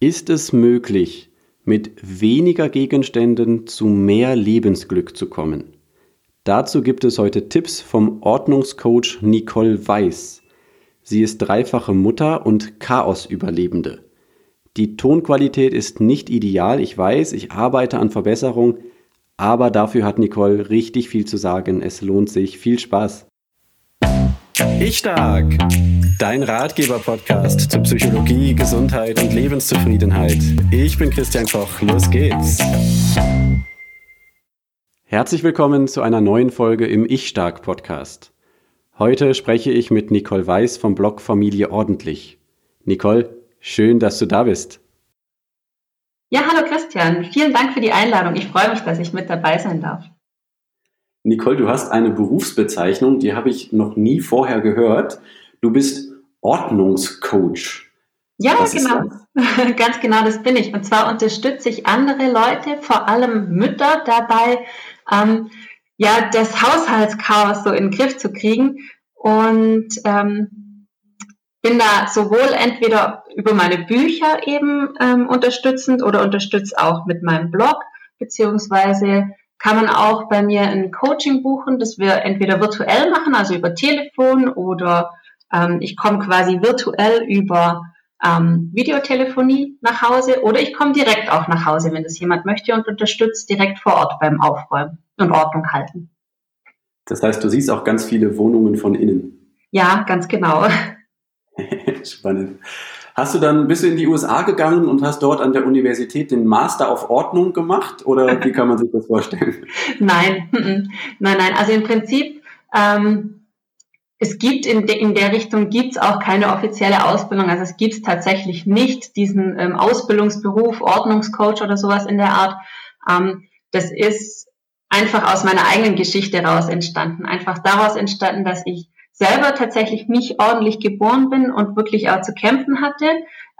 Ist es möglich, mit weniger Gegenständen zu mehr Lebensglück zu kommen? Dazu gibt es heute Tipps vom Ordnungscoach Nicole Weiß. Sie ist dreifache Mutter und Chaos-Überlebende. Die Tonqualität ist nicht ideal, ich weiß, ich arbeite an Verbesserung, aber dafür hat Nicole richtig viel zu sagen. Es lohnt sich. Viel Spaß. Ich stark. Dein Ratgeber-Podcast zu Psychologie, Gesundheit und Lebenszufriedenheit. Ich bin Christian Koch. Los geht's. Herzlich willkommen zu einer neuen Folge im Ich stark Podcast. Heute spreche ich mit Nicole Weiß vom Blog Familie Ordentlich. Nicole, schön, dass du da bist. Ja, hallo Christian. Vielen Dank für die Einladung. Ich freue mich, dass ich mit dabei sein darf. Nicole, du hast eine Berufsbezeichnung, die habe ich noch nie vorher gehört. Du bist Ordnungscoach. Ja, Was genau. Ganz genau, das bin ich. Und zwar unterstütze ich andere Leute, vor allem Mütter, dabei, ähm, ja, das Haushaltschaos so in den Griff zu kriegen. Und ähm, bin da sowohl entweder über meine Bücher eben ähm, unterstützend oder unterstütze auch mit meinem Blog, beziehungsweise kann man auch bei mir ein Coaching buchen, das wir entweder virtuell machen, also über Telefon oder ähm, ich komme quasi virtuell über ähm, Videotelefonie nach Hause oder ich komme direkt auch nach Hause, wenn das jemand möchte und unterstützt direkt vor Ort beim Aufräumen und Ordnung halten. Das heißt, du siehst auch ganz viele Wohnungen von innen. Ja, ganz genau. Spannend. Hast du dann, bist du in die USA gegangen und hast dort an der Universität den Master auf Ordnung gemacht oder wie kann man sich das vorstellen? nein, nein, nein. Also im Prinzip, ähm, es gibt in, de, in der Richtung gibt's auch keine offizielle Ausbildung. Also es gibt tatsächlich nicht diesen ähm, Ausbildungsberuf, Ordnungscoach oder sowas in der Art. Ähm, das ist einfach aus meiner eigenen Geschichte raus entstanden. Einfach daraus entstanden, dass ich selber tatsächlich nicht ordentlich geboren bin und wirklich auch zu kämpfen hatte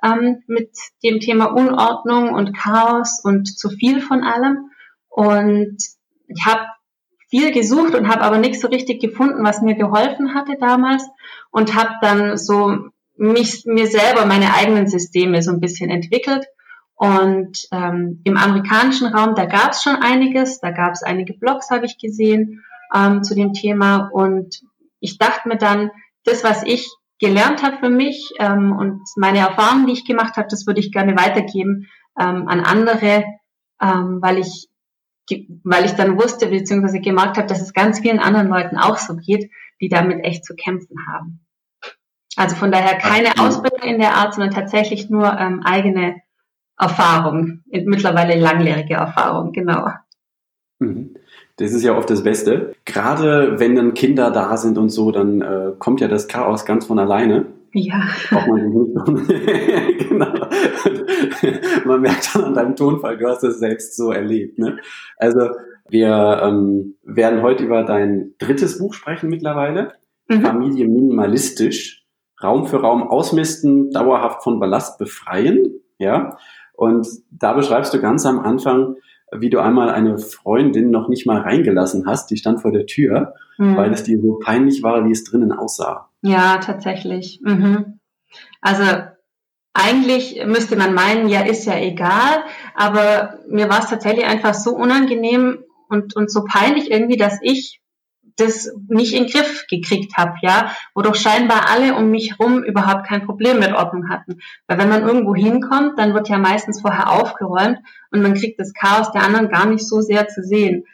ähm, mit dem Thema Unordnung und Chaos und zu viel von allem. Und ich habe viel gesucht und habe aber nichts so richtig gefunden, was mir geholfen hatte damals und habe dann so mich mir selber meine eigenen Systeme so ein bisschen entwickelt. Und ähm, im amerikanischen Raum, da gab es schon einiges, da gab es einige Blogs, habe ich gesehen ähm, zu dem Thema. Und ich dachte mir dann, das, was ich gelernt habe für mich ähm, und meine Erfahrungen, die ich gemacht habe, das würde ich gerne weitergeben ähm, an andere, ähm, weil ich weil ich dann wusste bzw. gemerkt habe, dass es ganz vielen anderen Leuten auch so geht, die damit echt zu kämpfen haben. Also von daher keine Ach, Ausbildung in der Art, sondern tatsächlich nur ähm, eigene Erfahrung, mittlerweile langjährige Erfahrung, genau. Mhm. Das ist ja oft das Beste. Gerade wenn dann Kinder da sind und so, dann äh, kommt ja das Chaos ganz von alleine. Ja. Sich nicht genau. man merkt dann an deinem Tonfall, du hast das selbst so erlebt. Ne? Also wir ähm, werden heute über dein drittes Buch sprechen mittlerweile. Mhm. Familie minimalistisch. Raum für Raum ausmisten, dauerhaft von Ballast befreien. Ja. Und da beschreibst du ganz am Anfang, wie du einmal eine Freundin noch nicht mal reingelassen hast, die stand vor der Tür, mhm. weil es dir so peinlich war, wie es drinnen aussah. Ja, tatsächlich. Mhm. Also eigentlich müsste man meinen, ja, ist ja egal, aber mir war es tatsächlich einfach so unangenehm und, und so peinlich irgendwie, dass ich das nicht in den Griff gekriegt habe, ja, wo doch scheinbar alle um mich herum überhaupt kein Problem mit Ordnung hatten. Weil wenn man irgendwo hinkommt, dann wird ja meistens vorher aufgeräumt und man kriegt das Chaos der anderen gar nicht so sehr zu sehen.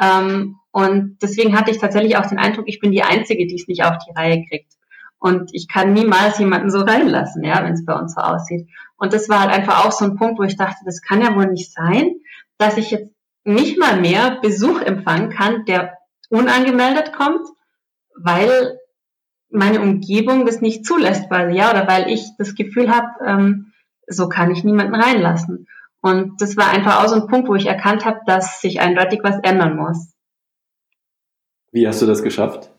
Ähm, und deswegen hatte ich tatsächlich auch den Eindruck, ich bin die Einzige, die es nicht auf die Reihe kriegt. Und ich kann niemals jemanden so reinlassen, ja, wenn es bei uns so aussieht. Und das war halt einfach auch so ein Punkt, wo ich dachte, das kann ja wohl nicht sein, dass ich jetzt nicht mal mehr Besuch empfangen kann, der unangemeldet kommt, weil meine Umgebung das nicht zulässt, weil ja, oder weil ich das Gefühl habe, ähm, so kann ich niemanden reinlassen. Und das war einfach auch so ein Punkt, wo ich erkannt habe, dass sich eindeutig was ändern muss. Wie hast du das geschafft?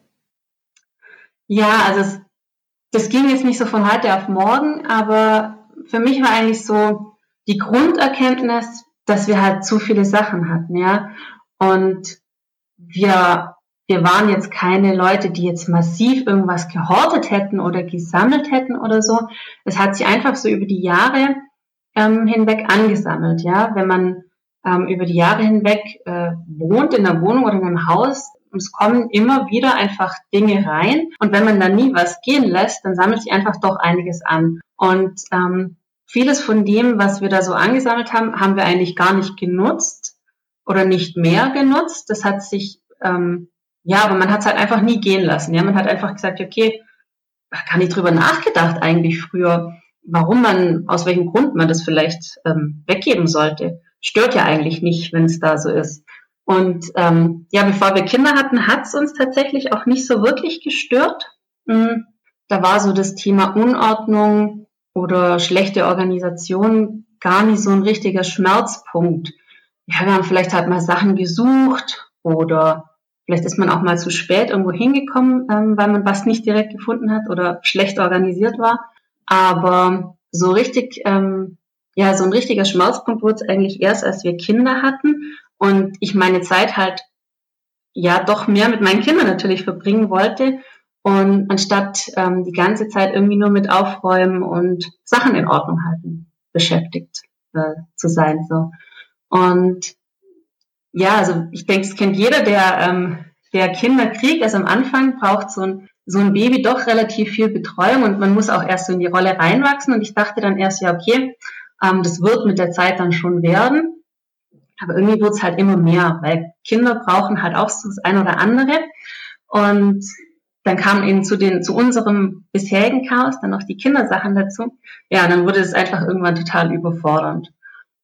Ja, also es, das ging jetzt nicht so von heute auf morgen, aber für mich war eigentlich so die Grunderkenntnis, dass wir halt zu viele Sachen hatten, ja. Und wir, wir waren jetzt keine Leute, die jetzt massiv irgendwas gehortet hätten oder gesammelt hätten oder so. Es hat sich einfach so über die Jahre ähm, hinweg angesammelt. Ja, wenn man ähm, über die Jahre hinweg äh, wohnt in einer Wohnung oder in einem Haus, es kommen immer wieder einfach Dinge rein. Und wenn man dann nie was gehen lässt, dann sammelt sich einfach doch einiges an. Und ähm, vieles von dem, was wir da so angesammelt haben, haben wir eigentlich gar nicht genutzt oder nicht mehr genutzt. Das hat sich, ähm, ja, aber man hat es halt einfach nie gehen lassen. Ja, man hat einfach gesagt, okay, gar nicht drüber nachgedacht eigentlich früher, warum man, aus welchem Grund man das vielleicht ähm, weggeben sollte. Stört ja eigentlich nicht, wenn es da so ist. Und ähm, ja, bevor wir Kinder hatten, hat es uns tatsächlich auch nicht so wirklich gestört. Mhm. Da war so das Thema Unordnung oder schlechte Organisation gar nicht so ein richtiger Schmerzpunkt. Ja, wir haben vielleicht halt mal Sachen gesucht oder vielleicht ist man auch mal zu spät irgendwo hingekommen, ähm, weil man was nicht direkt gefunden hat oder schlecht organisiert war. Aber so richtig, ähm, ja, so ein richtiger Schmerzpunkt wurde es eigentlich erst, als wir Kinder hatten. Und ich meine Zeit halt ja doch mehr mit meinen Kindern natürlich verbringen wollte. Und anstatt ähm, die ganze Zeit irgendwie nur mit Aufräumen und Sachen in Ordnung halten beschäftigt äh, zu sein so und ja also ich denke es kennt jeder der ähm, der Kinder kriegt also am Anfang braucht so ein so ein Baby doch relativ viel Betreuung und man muss auch erst so in die Rolle reinwachsen und ich dachte dann erst ja okay ähm, das wird mit der Zeit dann schon werden aber irgendwie wurde es halt immer mehr, weil Kinder brauchen halt auch so das eine oder andere. Und dann kam eben zu den, zu unserem bisherigen Chaos dann noch die Kindersachen dazu. Ja, dann wurde es einfach irgendwann total überfordernd.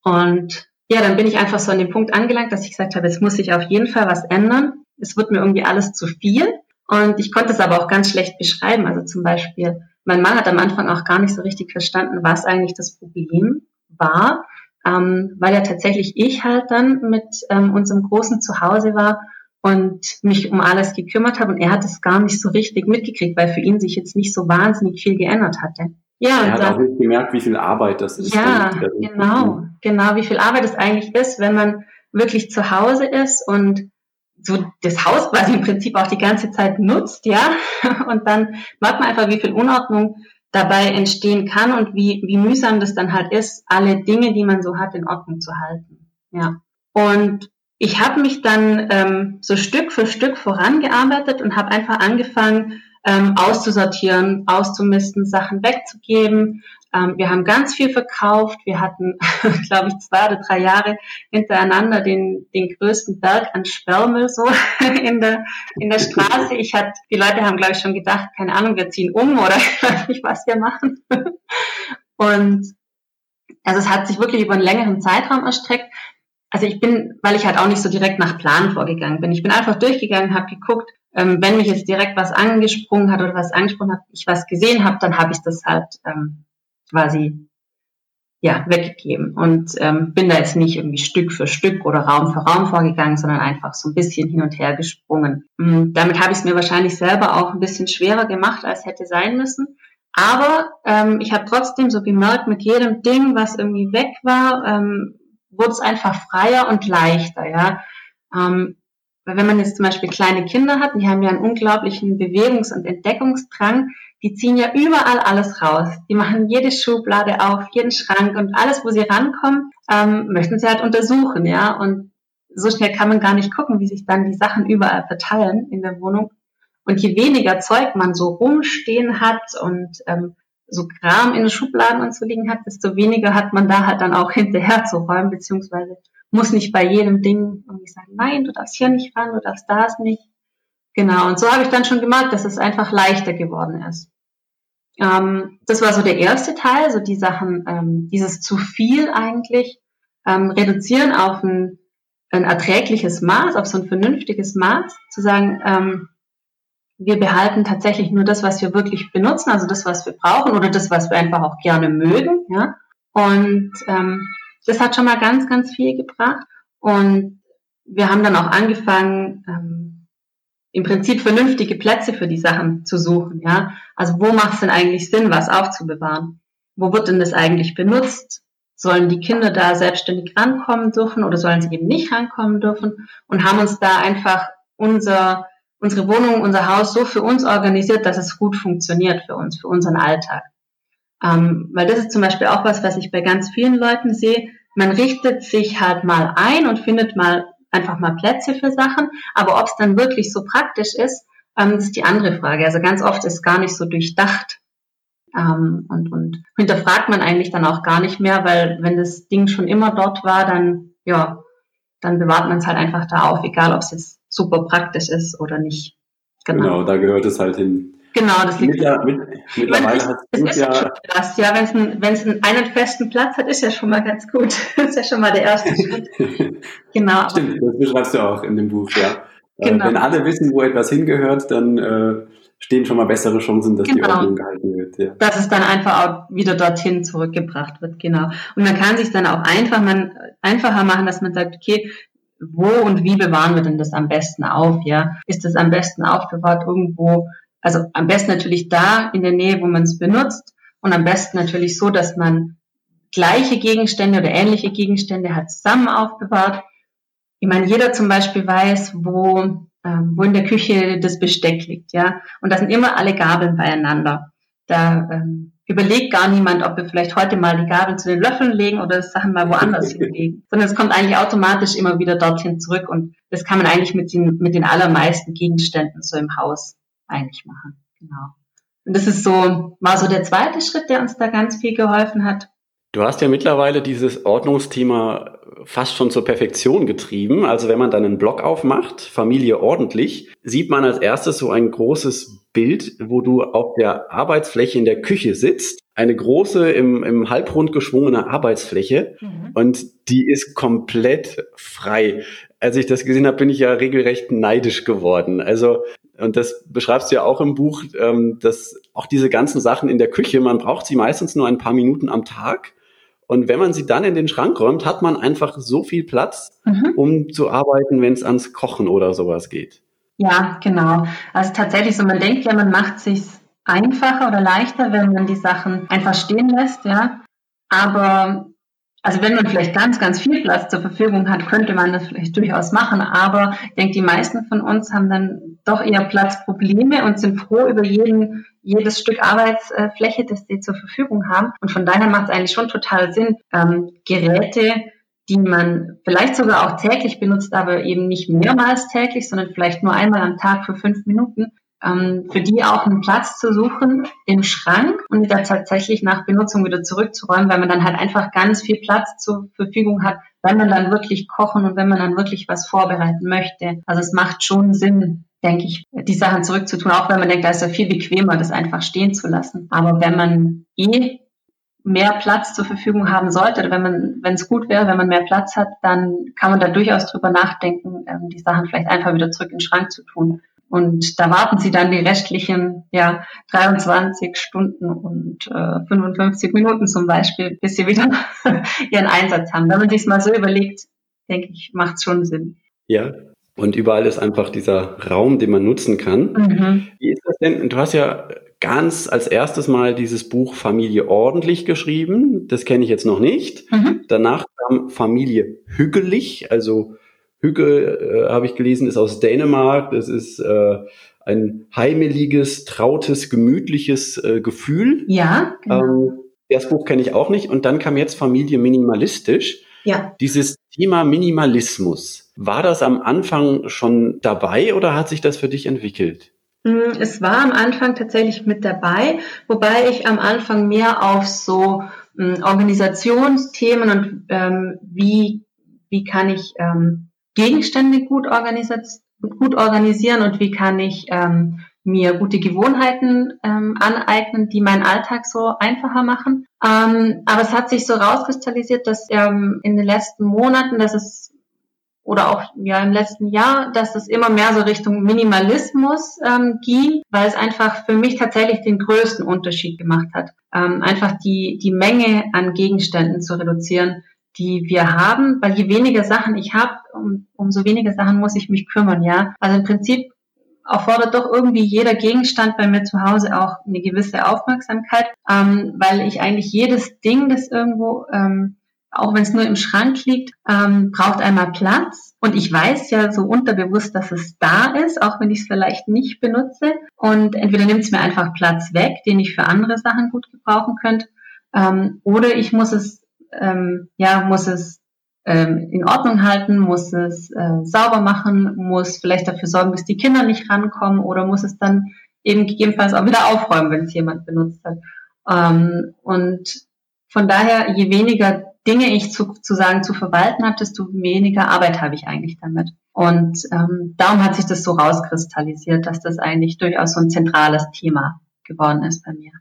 Und ja, dann bin ich einfach so an den Punkt angelangt, dass ich gesagt habe, es muss sich auf jeden Fall was ändern. Es wird mir irgendwie alles zu viel. Und ich konnte es aber auch ganz schlecht beschreiben. Also zum Beispiel, mein Mann hat am Anfang auch gar nicht so richtig verstanden, was eigentlich das Problem war ähm, weil ja tatsächlich ich halt dann mit ähm, unserem großen Zuhause war und mich um alles gekümmert habe und er hat es gar nicht so richtig mitgekriegt, weil für ihn sich jetzt nicht so wahnsinnig viel geändert hatte. Ja, er hat auch nicht gemerkt, wie viel Arbeit das ist. Ja, genau, genau, wie viel Arbeit es eigentlich ist, wenn man wirklich zu Hause ist und so das Haus quasi im Prinzip auch die ganze Zeit nutzt, ja, und dann merkt man einfach, wie viel Unordnung dabei entstehen kann und wie, wie mühsam das dann halt ist, alle Dinge, die man so hat, in Ordnung zu halten. Ja. Und ich habe mich dann ähm, so Stück für Stück vorangearbeitet und habe einfach angefangen, ähm, auszusortieren, auszumisten, Sachen wegzugeben, ähm, wir haben ganz viel verkauft. Wir hatten, glaube ich, zwei oder drei Jahre hintereinander den, den größten Berg an Sperrmüll so in der, in der Straße. Ich hatte, die Leute haben, glaube ich, schon gedacht, keine Ahnung, wir ziehen um oder ich weiß nicht, was wir machen. Und also es hat sich wirklich über einen längeren Zeitraum erstreckt. Also ich bin, weil ich halt auch nicht so direkt nach Plan vorgegangen bin. Ich bin einfach durchgegangen, habe geguckt, ähm, wenn mich jetzt direkt was angesprungen hat oder was angesprochen hat, ich was gesehen habe, dann habe ich das halt ähm, quasi ja, weggegeben und ähm, bin da jetzt nicht irgendwie Stück für Stück oder Raum für Raum vorgegangen, sondern einfach so ein bisschen hin und her gesprungen. Und damit habe ich es mir wahrscheinlich selber auch ein bisschen schwerer gemacht, als hätte sein müssen. Aber ähm, ich habe trotzdem so gemerkt, mit jedem Ding, was irgendwie weg war, ähm, wurde es einfach freier und leichter. Ja, ähm, weil wenn man jetzt zum Beispiel kleine Kinder hat, die haben ja einen unglaublichen Bewegungs- und Entdeckungsdrang, die ziehen ja überall alles raus. Die machen jede Schublade auf, jeden Schrank und alles, wo sie rankommen, ähm, möchten sie halt untersuchen, ja. Und so schnell kann man gar nicht gucken, wie sich dann die Sachen überall verteilen in der Wohnung. Und je weniger Zeug man so rumstehen hat und ähm, so Kram in den Schubladen liegen hat, desto weniger hat man da halt dann auch hinterher zu räumen, beziehungsweise muss nicht bei jedem Ding irgendwie sagen, nein, du darfst hier nicht ran, du darfst das nicht. Genau, und so habe ich dann schon gemerkt, dass es einfach leichter geworden ist. Ähm, das war so der erste Teil, so die Sachen, ähm, dieses zu viel eigentlich ähm, reduzieren auf ein, ein erträgliches Maß, auf so ein vernünftiges Maß, zu sagen, ähm, wir behalten tatsächlich nur das, was wir wirklich benutzen, also das, was wir brauchen oder das, was wir einfach auch gerne mögen, ja. Und ähm, das hat schon mal ganz, ganz viel gebracht. Und wir haben dann auch angefangen, ähm, im Prinzip vernünftige Plätze für die Sachen zu suchen. Ja, also wo macht es denn eigentlich Sinn, was aufzubewahren? Wo wird denn das eigentlich benutzt? Sollen die Kinder da selbstständig rankommen dürfen oder sollen sie eben nicht rankommen dürfen? Und haben uns da einfach unser, unsere Wohnung, unser Haus so für uns organisiert, dass es gut funktioniert für uns, für unseren Alltag. Ähm, weil das ist zum Beispiel auch was, was ich bei ganz vielen Leuten sehe. Man richtet sich halt mal ein und findet mal einfach mal Plätze für Sachen, aber ob es dann wirklich so praktisch ist, ähm, ist die andere Frage. Also ganz oft ist gar nicht so durchdacht. Ähm, und, und hinterfragt man eigentlich dann auch gar nicht mehr, weil wenn das Ding schon immer dort war, dann, ja, dann bewahrt man es halt einfach da auf, egal ob es jetzt super praktisch ist oder nicht. Genau, genau da gehört es halt hin. Genau, das liegt. Mittler, mit, mittlerweile hat es ja. Das, ja, wenn es wenn's einen, einen festen Platz hat, ist ja schon mal ganz gut. Das ist ja schon mal der erste Schritt. genau. Stimmt, das beschreibst du auch in dem Buch, ja. Äh, genau. Wenn alle wissen, wo etwas hingehört, dann äh, stehen schon mal bessere Chancen, dass genau. die Ordnung gehalten wird. Ja. Dass es dann einfach auch wieder dorthin zurückgebracht wird, genau. Und man kann sich dann auch einfach man, einfacher machen, dass man sagt, okay, wo und wie bewahren wir denn das am besten auf, ja? Ist das am besten aufbewahrt irgendwo also am besten natürlich da in der Nähe, wo man es benutzt und am besten natürlich so, dass man gleiche Gegenstände oder ähnliche Gegenstände hat zusammen aufbewahrt. Ich meine, jeder zum Beispiel weiß, wo, äh, wo in der Küche das Besteck liegt, ja. Und da sind immer alle Gabeln beieinander. Da ähm, überlegt gar niemand, ob wir vielleicht heute mal die Gabeln zu den Löffeln legen oder Sachen mal woanders hinlegen. Sondern es kommt eigentlich automatisch immer wieder dorthin zurück und das kann man eigentlich mit den, mit den allermeisten Gegenständen so im Haus eigentlich machen. Genau. Und das ist so, war so der zweite Schritt, der uns da ganz viel geholfen hat. Du hast ja mittlerweile dieses Ordnungsthema fast schon zur Perfektion getrieben. Also wenn man dann einen Blog aufmacht, Familie ordentlich, sieht man als erstes so ein großes Bild, wo du auf der Arbeitsfläche in der Küche sitzt. Eine große, im, im Halbrund geschwungene Arbeitsfläche. Mhm. Und die ist komplett frei. Als ich das gesehen habe, bin ich ja regelrecht neidisch geworden. Also und das beschreibst du ja auch im Buch, ähm, dass auch diese ganzen Sachen in der Küche, man braucht sie meistens nur ein paar Minuten am Tag. Und wenn man sie dann in den Schrank räumt, hat man einfach so viel Platz, mhm. um zu arbeiten, wenn es ans Kochen oder sowas geht. Ja, genau. Also tatsächlich so, man denkt ja, man macht sich einfacher oder leichter, wenn man die Sachen einfach stehen lässt, ja. Aber also wenn man vielleicht ganz, ganz viel Platz zur Verfügung hat, könnte man das vielleicht durchaus machen. Aber ich denke, die meisten von uns haben dann doch eher Platzprobleme und sind froh über jeden, jedes Stück Arbeitsfläche, das sie zur Verfügung haben. Und von daher macht es eigentlich schon total Sinn, ähm, Geräte, die man vielleicht sogar auch täglich benutzt, aber eben nicht mehrmals täglich, sondern vielleicht nur einmal am Tag für fünf Minuten, für die auch einen Platz zu suchen im Schrank und da tatsächlich nach Benutzung wieder zurückzuräumen, weil man dann halt einfach ganz viel Platz zur Verfügung hat, wenn man dann wirklich kochen und wenn man dann wirklich was vorbereiten möchte. Also es macht schon Sinn, denke ich, die Sachen zurückzutun, auch wenn man denkt, da ist ja viel bequemer, das einfach stehen zu lassen. Aber wenn man eh mehr Platz zur Verfügung haben sollte, oder wenn man, wenn es gut wäre, wenn man mehr Platz hat, dann kann man da durchaus drüber nachdenken, ähm, die Sachen vielleicht einfach wieder zurück in den Schrank zu tun. Und da warten sie dann die restlichen ja, 23 Stunden und äh, 55 Minuten zum Beispiel, bis sie wieder ihren Einsatz haben. Wenn man sich mal so überlegt, denke ich, macht es schon Sinn. Ja, und überall ist einfach dieser Raum, den man nutzen kann. Mhm. Wie ist das denn? Du hast ja ganz als erstes mal dieses Buch Familie ordentlich geschrieben. Das kenne ich jetzt noch nicht. Mhm. Danach kam Familie hügelig, also Hügge, äh, habe ich gelesen, ist aus Dänemark. Das ist äh, ein heimeliges, trautes, gemütliches äh, Gefühl. Ja. Genau. Ähm, das Buch kenne ich auch nicht. Und dann kam jetzt Familie minimalistisch. Ja. Dieses Thema Minimalismus. War das am Anfang schon dabei oder hat sich das für dich entwickelt? Mm, es war am Anfang tatsächlich mit dabei, wobei ich am Anfang mehr auf so ähm, Organisationsthemen und ähm, wie, wie kann ich ähm, Gegenstände gut, gut organisieren und wie kann ich ähm, mir gute Gewohnheiten ähm, aneignen, die meinen Alltag so einfacher machen. Ähm, aber es hat sich so rauskristallisiert, dass ähm, in den letzten Monaten, dass es oder auch ja im letzten Jahr, dass es immer mehr so Richtung Minimalismus ähm, ging, weil es einfach für mich tatsächlich den größten Unterschied gemacht hat. Ähm, einfach die die Menge an Gegenständen zu reduzieren, die wir haben, weil je weniger Sachen ich habe, um, umso weniger Sachen muss ich mich kümmern, ja. Also im Prinzip erfordert doch irgendwie jeder Gegenstand bei mir zu Hause auch eine gewisse Aufmerksamkeit, ähm, weil ich eigentlich jedes Ding, das irgendwo, ähm, auch wenn es nur im Schrank liegt, ähm, braucht einmal Platz. Und ich weiß ja so unterbewusst, dass es da ist, auch wenn ich es vielleicht nicht benutze. Und entweder nimmt es mir einfach Platz weg, den ich für andere Sachen gut gebrauchen könnte, Ähm, oder ich muss es, ähm, ja, muss es ähm, in Ordnung halten, muss es äh, sauber machen, muss vielleicht dafür sorgen, dass die Kinder nicht rankommen oder muss es dann eben gegebenenfalls auch wieder aufräumen, wenn es jemand benutzt hat. Ähm, und von daher, je weniger Dinge ich zu, zu sagen zu verwalten habe, desto weniger Arbeit habe ich eigentlich damit. Und ähm, darum hat sich das so rauskristallisiert, dass das eigentlich durchaus so ein zentrales Thema geworden ist bei mir.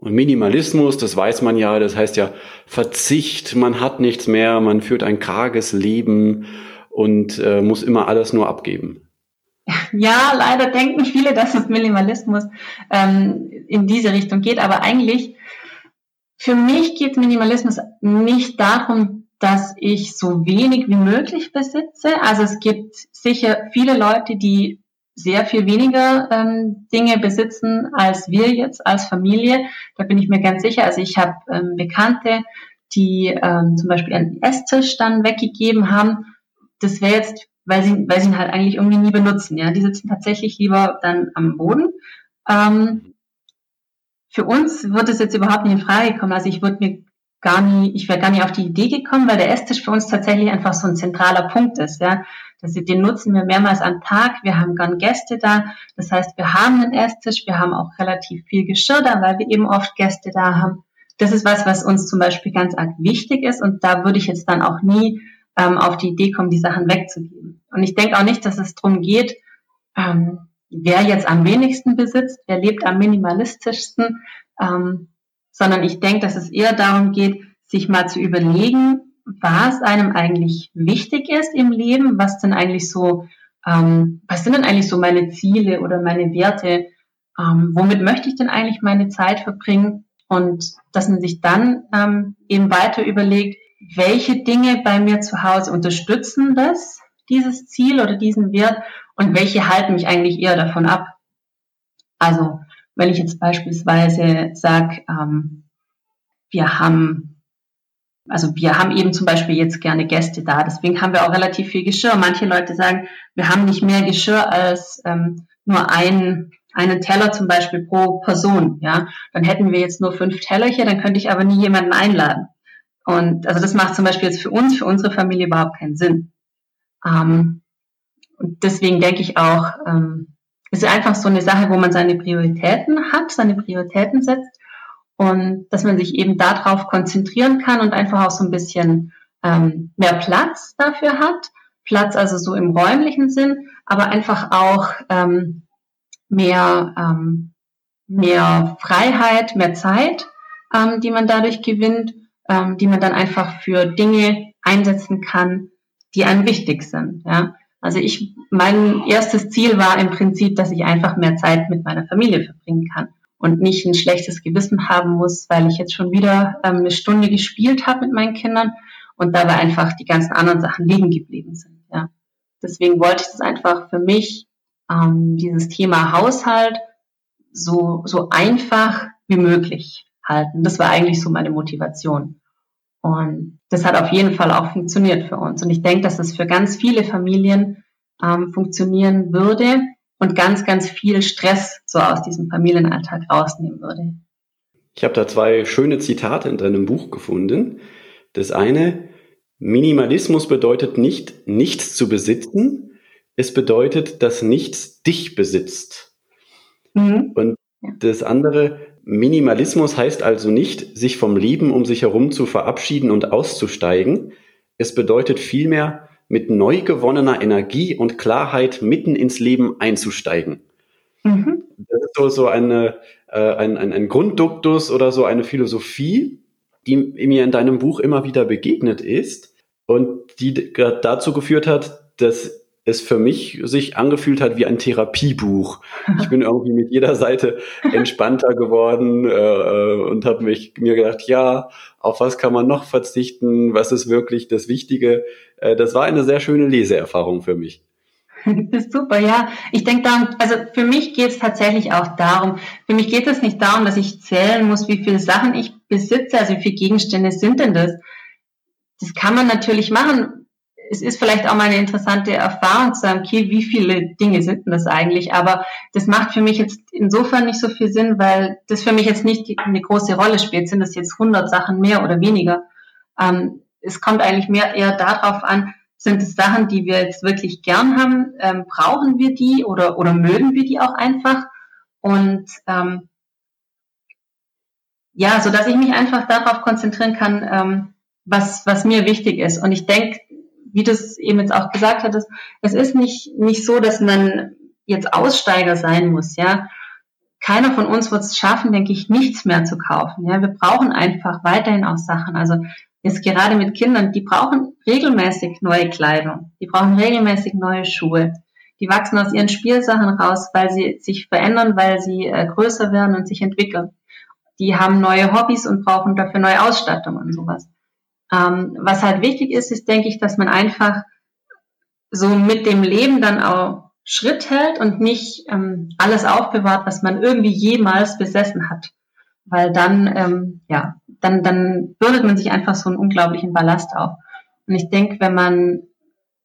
Und Minimalismus, das weiß man ja, das heißt ja Verzicht, man hat nichts mehr, man führt ein karges Leben und äh, muss immer alles nur abgeben. Ja, leider denken viele, dass es Minimalismus ähm, in diese Richtung geht, aber eigentlich für mich geht Minimalismus nicht darum, dass ich so wenig wie möglich besitze. Also es gibt sicher viele Leute, die sehr viel weniger ähm, Dinge besitzen als wir jetzt als Familie. Da bin ich mir ganz sicher. Also ich habe ähm, Bekannte, die ähm, zum Beispiel einen Esstisch dann weggegeben haben. Das wäre jetzt, weil sie, weil sie ihn halt eigentlich irgendwie nie benutzen. Ja, die sitzen tatsächlich lieber dann am Boden. Ähm, für uns wird es jetzt überhaupt nicht in Frage kommen. Also ich würde mir gar nie, ich wäre gar nicht auf die Idee gekommen, weil der Esstisch für uns tatsächlich einfach so ein zentraler Punkt ist, ja. Das, den nutzen wir mehrmals am Tag. Wir haben gern Gäste da. Das heißt, wir haben einen Esstisch. Wir haben auch relativ viel Geschirr da, weil wir eben oft Gäste da haben. Das ist was, was uns zum Beispiel ganz arg wichtig ist. Und da würde ich jetzt dann auch nie ähm, auf die Idee kommen, die Sachen wegzugeben. Und ich denke auch nicht, dass es darum geht, ähm, wer jetzt am wenigsten besitzt, wer lebt am minimalistischsten, ähm, sondern ich denke, dass es eher darum geht, sich mal zu überlegen, was einem eigentlich wichtig ist im Leben, was denn eigentlich so, ähm, was sind denn eigentlich so meine Ziele oder meine Werte, ähm, womit möchte ich denn eigentlich meine Zeit verbringen? Und dass man sich dann ähm, eben weiter überlegt, welche Dinge bei mir zu Hause unterstützen das, dieses Ziel oder diesen Wert? Und welche halten mich eigentlich eher davon ab. Also wenn ich jetzt beispielsweise sage, ähm, wir haben, also wir haben eben zum Beispiel jetzt gerne Gäste da, deswegen haben wir auch relativ viel Geschirr. Manche Leute sagen, wir haben nicht mehr Geschirr als ähm, nur ein, einen Teller zum Beispiel pro Person. Ja, dann hätten wir jetzt nur fünf Teller hier, dann könnte ich aber nie jemanden einladen. Und also das macht zum Beispiel jetzt für uns, für unsere Familie überhaupt keinen Sinn. Ähm, und deswegen denke ich auch, ähm, es ist einfach so eine Sache, wo man seine Prioritäten hat, seine Prioritäten setzt und dass man sich eben darauf konzentrieren kann und einfach auch so ein bisschen ähm, mehr Platz dafür hat. Platz also so im räumlichen Sinn, aber einfach auch ähm, mehr, ähm, mehr Freiheit, mehr Zeit, ähm, die man dadurch gewinnt, ähm, die man dann einfach für Dinge einsetzen kann, die einem wichtig sind. Ja? Also ich, mein erstes Ziel war im Prinzip, dass ich einfach mehr Zeit mit meiner Familie verbringen kann und nicht ein schlechtes Gewissen haben muss, weil ich jetzt schon wieder ähm, eine Stunde gespielt habe mit meinen Kindern und dabei einfach die ganzen anderen Sachen liegen geblieben sind. Ja. Deswegen wollte ich das einfach für mich, ähm, dieses Thema Haushalt, so, so einfach wie möglich halten. Das war eigentlich so meine Motivation. Und das hat auf jeden Fall auch funktioniert für uns. Und ich denke, dass es für ganz viele Familien ähm, funktionieren würde und ganz, ganz viel Stress so aus diesem Familienalltag rausnehmen würde. Ich habe da zwei schöne Zitate in deinem Buch gefunden. Das eine, Minimalismus bedeutet nicht, nichts zu besitzen. Es bedeutet, dass nichts dich besitzt. Mhm. Und das andere, Minimalismus heißt also nicht, sich vom Leben um sich herum zu verabschieden und auszusteigen. Es bedeutet vielmehr, mit neu gewonnener Energie und Klarheit mitten ins Leben einzusteigen. Mhm. Das ist so, so eine, äh, ein, ein, ein Grundduktus oder so eine Philosophie, die mir in deinem Buch immer wieder begegnet ist und die dazu geführt hat, dass es für mich sich angefühlt hat wie ein Therapiebuch. Ich bin irgendwie mit jeder Seite entspannter geworden äh, äh und habe mich mir gedacht, ja, auf was kann man noch verzichten? Was ist wirklich das Wichtige? Äh, das war eine sehr schöne Leseerfahrung für mich. Das ist super, ja. Ich denke da, also für mich geht es tatsächlich auch darum, für mich geht es nicht darum, dass ich zählen muss, wie viele Sachen ich besitze, also wie viele Gegenstände sind denn das. Das kann man natürlich machen, es ist vielleicht auch mal eine interessante Erfahrung zu sagen, okay, wie viele Dinge sind denn das eigentlich? Aber das macht für mich jetzt insofern nicht so viel Sinn, weil das für mich jetzt nicht eine große Rolle spielt. Sind das jetzt 100 Sachen mehr oder weniger? Ähm, es kommt eigentlich mehr eher darauf an, sind es Sachen, die wir jetzt wirklich gern haben? Ähm, brauchen wir die oder, oder mögen wir die auch einfach? Und ähm, ja, so dass ich mich einfach darauf konzentrieren kann, ähm, was, was mir wichtig ist. Und ich denke, wie du es eben jetzt auch gesagt hattest, es ist nicht, nicht so, dass man jetzt Aussteiger sein muss, ja. Keiner von uns wird es schaffen, denke ich, nichts mehr zu kaufen. Ja, wir brauchen einfach weiterhin auch Sachen. Also jetzt gerade mit Kindern, die brauchen regelmäßig neue Kleidung, die brauchen regelmäßig neue Schuhe. Die wachsen aus ihren Spielsachen raus, weil sie sich verändern, weil sie äh, größer werden und sich entwickeln. Die haben neue Hobbys und brauchen dafür neue Ausstattung und sowas. Ähm, was halt wichtig ist, ist, denke ich, dass man einfach so mit dem Leben dann auch Schritt hält und nicht ähm, alles aufbewahrt, was man irgendwie jemals besessen hat. Weil dann, ähm, ja, dann, dann bürdet man sich einfach so einen unglaublichen Ballast auf. Und ich denke, wenn man,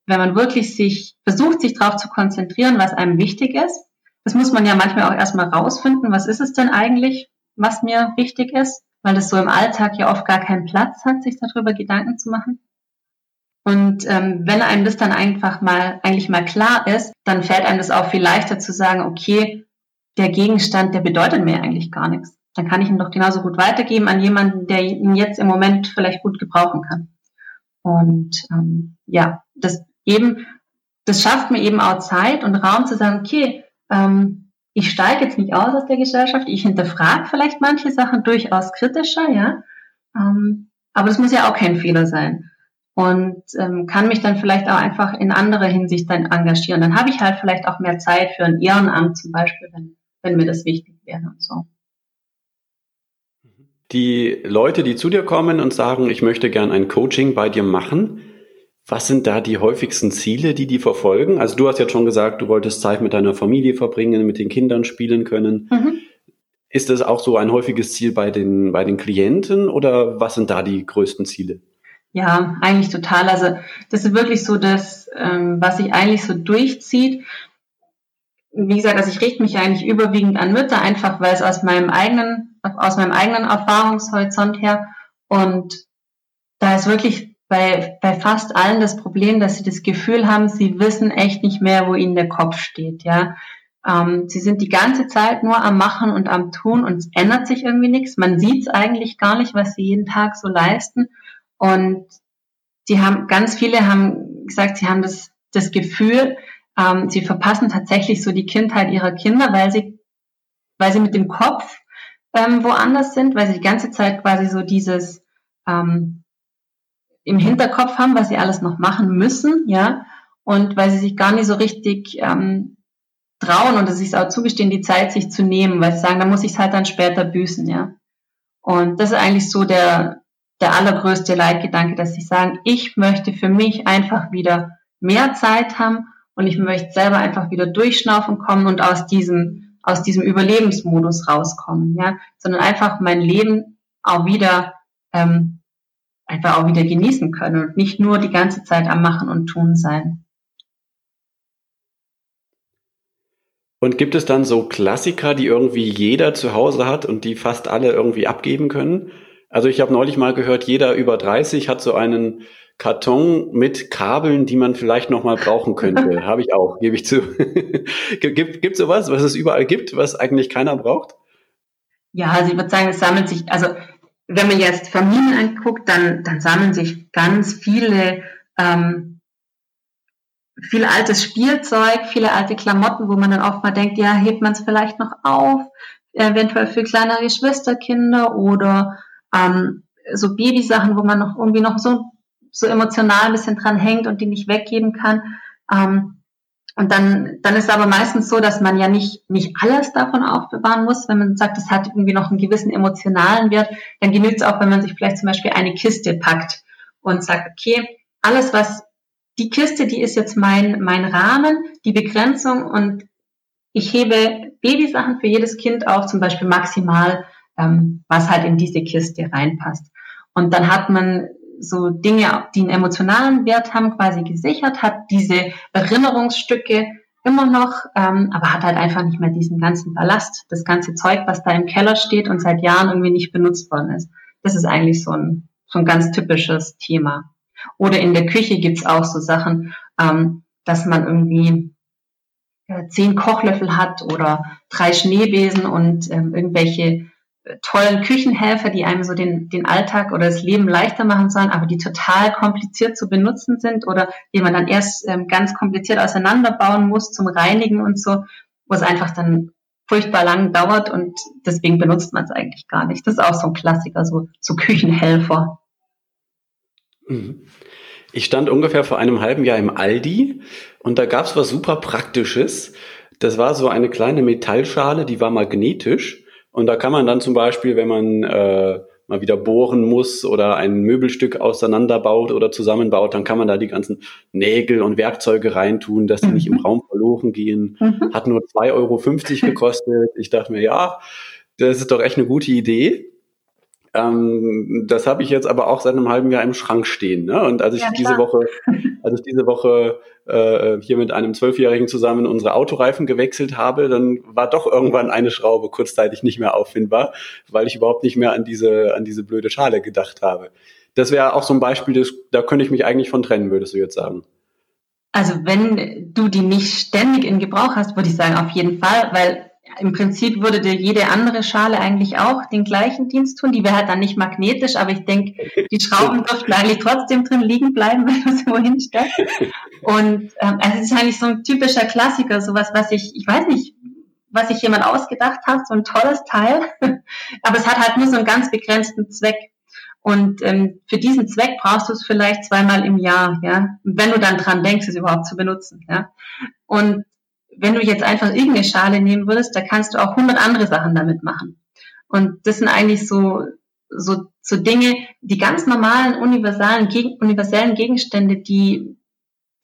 wenn man wirklich sich versucht, sich darauf zu konzentrieren, was einem wichtig ist, das muss man ja manchmal auch erstmal rausfinden, was ist es denn eigentlich, was mir wichtig ist weil das so im Alltag ja oft gar keinen Platz hat, sich darüber Gedanken zu machen. Und ähm, wenn einem das dann einfach mal eigentlich mal klar ist, dann fällt einem das auch viel leichter zu sagen, okay, der Gegenstand, der bedeutet mir eigentlich gar nichts. Dann kann ich ihn doch genauso gut weitergeben an jemanden, der ihn jetzt im Moment vielleicht gut gebrauchen kann. Und ähm, ja, das eben, das schafft mir eben auch Zeit und Raum zu sagen, okay, ähm, ich steige jetzt nicht aus aus der Gesellschaft, ich hinterfrage vielleicht manche Sachen durchaus kritischer, ja, ähm, aber das muss ja auch kein Fehler sein und ähm, kann mich dann vielleicht auch einfach in anderer Hinsicht dann engagieren. Dann habe ich halt vielleicht auch mehr Zeit für ein Ehrenamt zum Beispiel, wenn, wenn mir das wichtig wäre und so. Die Leute, die zu dir kommen und sagen, ich möchte gern ein Coaching bei dir machen, was sind da die häufigsten Ziele, die die verfolgen? Also du hast jetzt schon gesagt, du wolltest Zeit mit deiner Familie verbringen, mit den Kindern spielen können. Mhm. Ist das auch so ein häufiges Ziel bei den, bei den Klienten oder was sind da die größten Ziele? Ja, eigentlich total. Also das ist wirklich so das, ähm, was sich eigentlich so durchzieht. Wie gesagt, also ich richte mich eigentlich überwiegend an Mütter, einfach weil es aus meinem eigenen, aus meinem eigenen Erfahrungshorizont her und da ist wirklich bei, bei fast allen das Problem, dass sie das Gefühl haben, sie wissen echt nicht mehr, wo ihnen der Kopf steht, ja. Ähm, sie sind die ganze Zeit nur am Machen und am Tun und es ändert sich irgendwie nichts. Man sieht es eigentlich gar nicht, was sie jeden Tag so leisten. Und die haben, ganz viele haben gesagt, sie haben das, das Gefühl, ähm, sie verpassen tatsächlich so die Kindheit ihrer Kinder, weil sie, weil sie mit dem Kopf ähm, woanders sind, weil sie die ganze Zeit quasi so dieses, ähm, im Hinterkopf haben, was sie alles noch machen müssen, ja, und weil sie sich gar nicht so richtig ähm, trauen und es sich auch zugestehen, die Zeit sich zu nehmen, weil sie sagen, da muss ich es halt dann später büßen, ja. Und das ist eigentlich so der, der allergrößte Leitgedanke, dass sie sagen, ich möchte für mich einfach wieder mehr Zeit haben und ich möchte selber einfach wieder durchschnaufen kommen und aus diesem, aus diesem Überlebensmodus rauskommen, ja, sondern einfach mein Leben auch wieder ähm, einfach auch wieder genießen können und nicht nur die ganze Zeit am Machen und Tun sein. Und gibt es dann so Klassiker, die irgendwie jeder zu Hause hat und die fast alle irgendwie abgeben können? Also ich habe neulich mal gehört, jeder über 30 hat so einen Karton mit Kabeln, die man vielleicht noch mal brauchen könnte. habe ich auch, gebe ich zu. gibt gibt sowas, was es überall gibt, was eigentlich keiner braucht? Ja, also ich würde sagen, es sammelt sich, also wenn man jetzt Familien anguckt, dann, dann sammeln sich ganz viele, ähm, viel altes Spielzeug, viele alte Klamotten, wo man dann oft mal denkt, ja, hebt man es vielleicht noch auf, eventuell für kleinere Geschwisterkinder oder ähm, so Babysachen, wo man noch irgendwie noch so, so emotional ein bisschen dran hängt und die nicht weggeben kann. Ähm, und dann, dann ist aber meistens so, dass man ja nicht, nicht alles davon aufbewahren muss. Wenn man sagt, es hat irgendwie noch einen gewissen emotionalen Wert, dann genügt es auch, wenn man sich vielleicht zum Beispiel eine Kiste packt und sagt, okay, alles was, die Kiste, die ist jetzt mein, mein Rahmen, die Begrenzung und ich hebe Babysachen für jedes Kind auf, zum Beispiel maximal, ähm, was halt in diese Kiste reinpasst. Und dann hat man so Dinge, die einen emotionalen Wert haben, quasi gesichert, hat diese Erinnerungsstücke immer noch, ähm, aber hat halt einfach nicht mehr diesen ganzen Ballast, das ganze Zeug, was da im Keller steht und seit Jahren irgendwie nicht benutzt worden ist. Das ist eigentlich so ein, so ein ganz typisches Thema. Oder in der Küche gibt's auch so Sachen, ähm, dass man irgendwie äh, zehn Kochlöffel hat oder drei Schneebesen und ähm, irgendwelche tollen Küchenhelfer, die einem so den, den Alltag oder das Leben leichter machen sollen, aber die total kompliziert zu benutzen sind oder die man dann erst ähm, ganz kompliziert auseinanderbauen muss zum Reinigen und so, wo es einfach dann furchtbar lang dauert und deswegen benutzt man es eigentlich gar nicht. Das ist auch so ein Klassiker, so, so Küchenhelfer. Mhm. Ich stand ungefähr vor einem halben Jahr im Aldi und da gab es was super Praktisches. Das war so eine kleine Metallschale, die war magnetisch und da kann man dann zum Beispiel, wenn man äh, mal wieder bohren muss oder ein Möbelstück auseinanderbaut oder zusammenbaut, dann kann man da die ganzen Nägel und Werkzeuge reintun, dass die nicht im mhm. Raum verloren gehen. Mhm. Hat nur 2,50 Euro gekostet. Ich dachte mir, ja, das ist doch echt eine gute Idee. Ähm, das habe ich jetzt aber auch seit einem halben Jahr im Schrank stehen. Ne? Und als ich ja, diese Woche, als ich diese Woche äh, hier mit einem Zwölfjährigen zusammen unsere Autoreifen gewechselt habe, dann war doch irgendwann eine Schraube kurzzeitig nicht mehr auffindbar, weil ich überhaupt nicht mehr an diese, an diese blöde Schale gedacht habe. Das wäre auch so ein Beispiel, das, da könnte ich mich eigentlich von trennen, würdest du jetzt sagen. Also wenn du die nicht ständig in Gebrauch hast, würde ich sagen, auf jeden Fall, weil im Prinzip würde dir jede andere Schale eigentlich auch den gleichen Dienst tun. Die wäre halt dann nicht magnetisch, aber ich denke, die Schrauben dürften eigentlich trotzdem drin liegen bleiben, wenn du sie wohin stellst. Und ähm, also es ist eigentlich so ein typischer Klassiker, sowas, was ich, ich weiß nicht, was sich jemand ausgedacht hat, so ein tolles Teil. aber es hat halt nur so einen ganz begrenzten Zweck. Und ähm, für diesen Zweck brauchst du es vielleicht zweimal im Jahr, ja, wenn du dann dran denkst, es überhaupt zu benutzen, ja. Und wenn du jetzt einfach irgendeine Schale nehmen würdest, da kannst du auch hundert andere Sachen damit machen. Und das sind eigentlich so, so, so Dinge, die ganz normalen, universalen, universellen Gegenstände, die,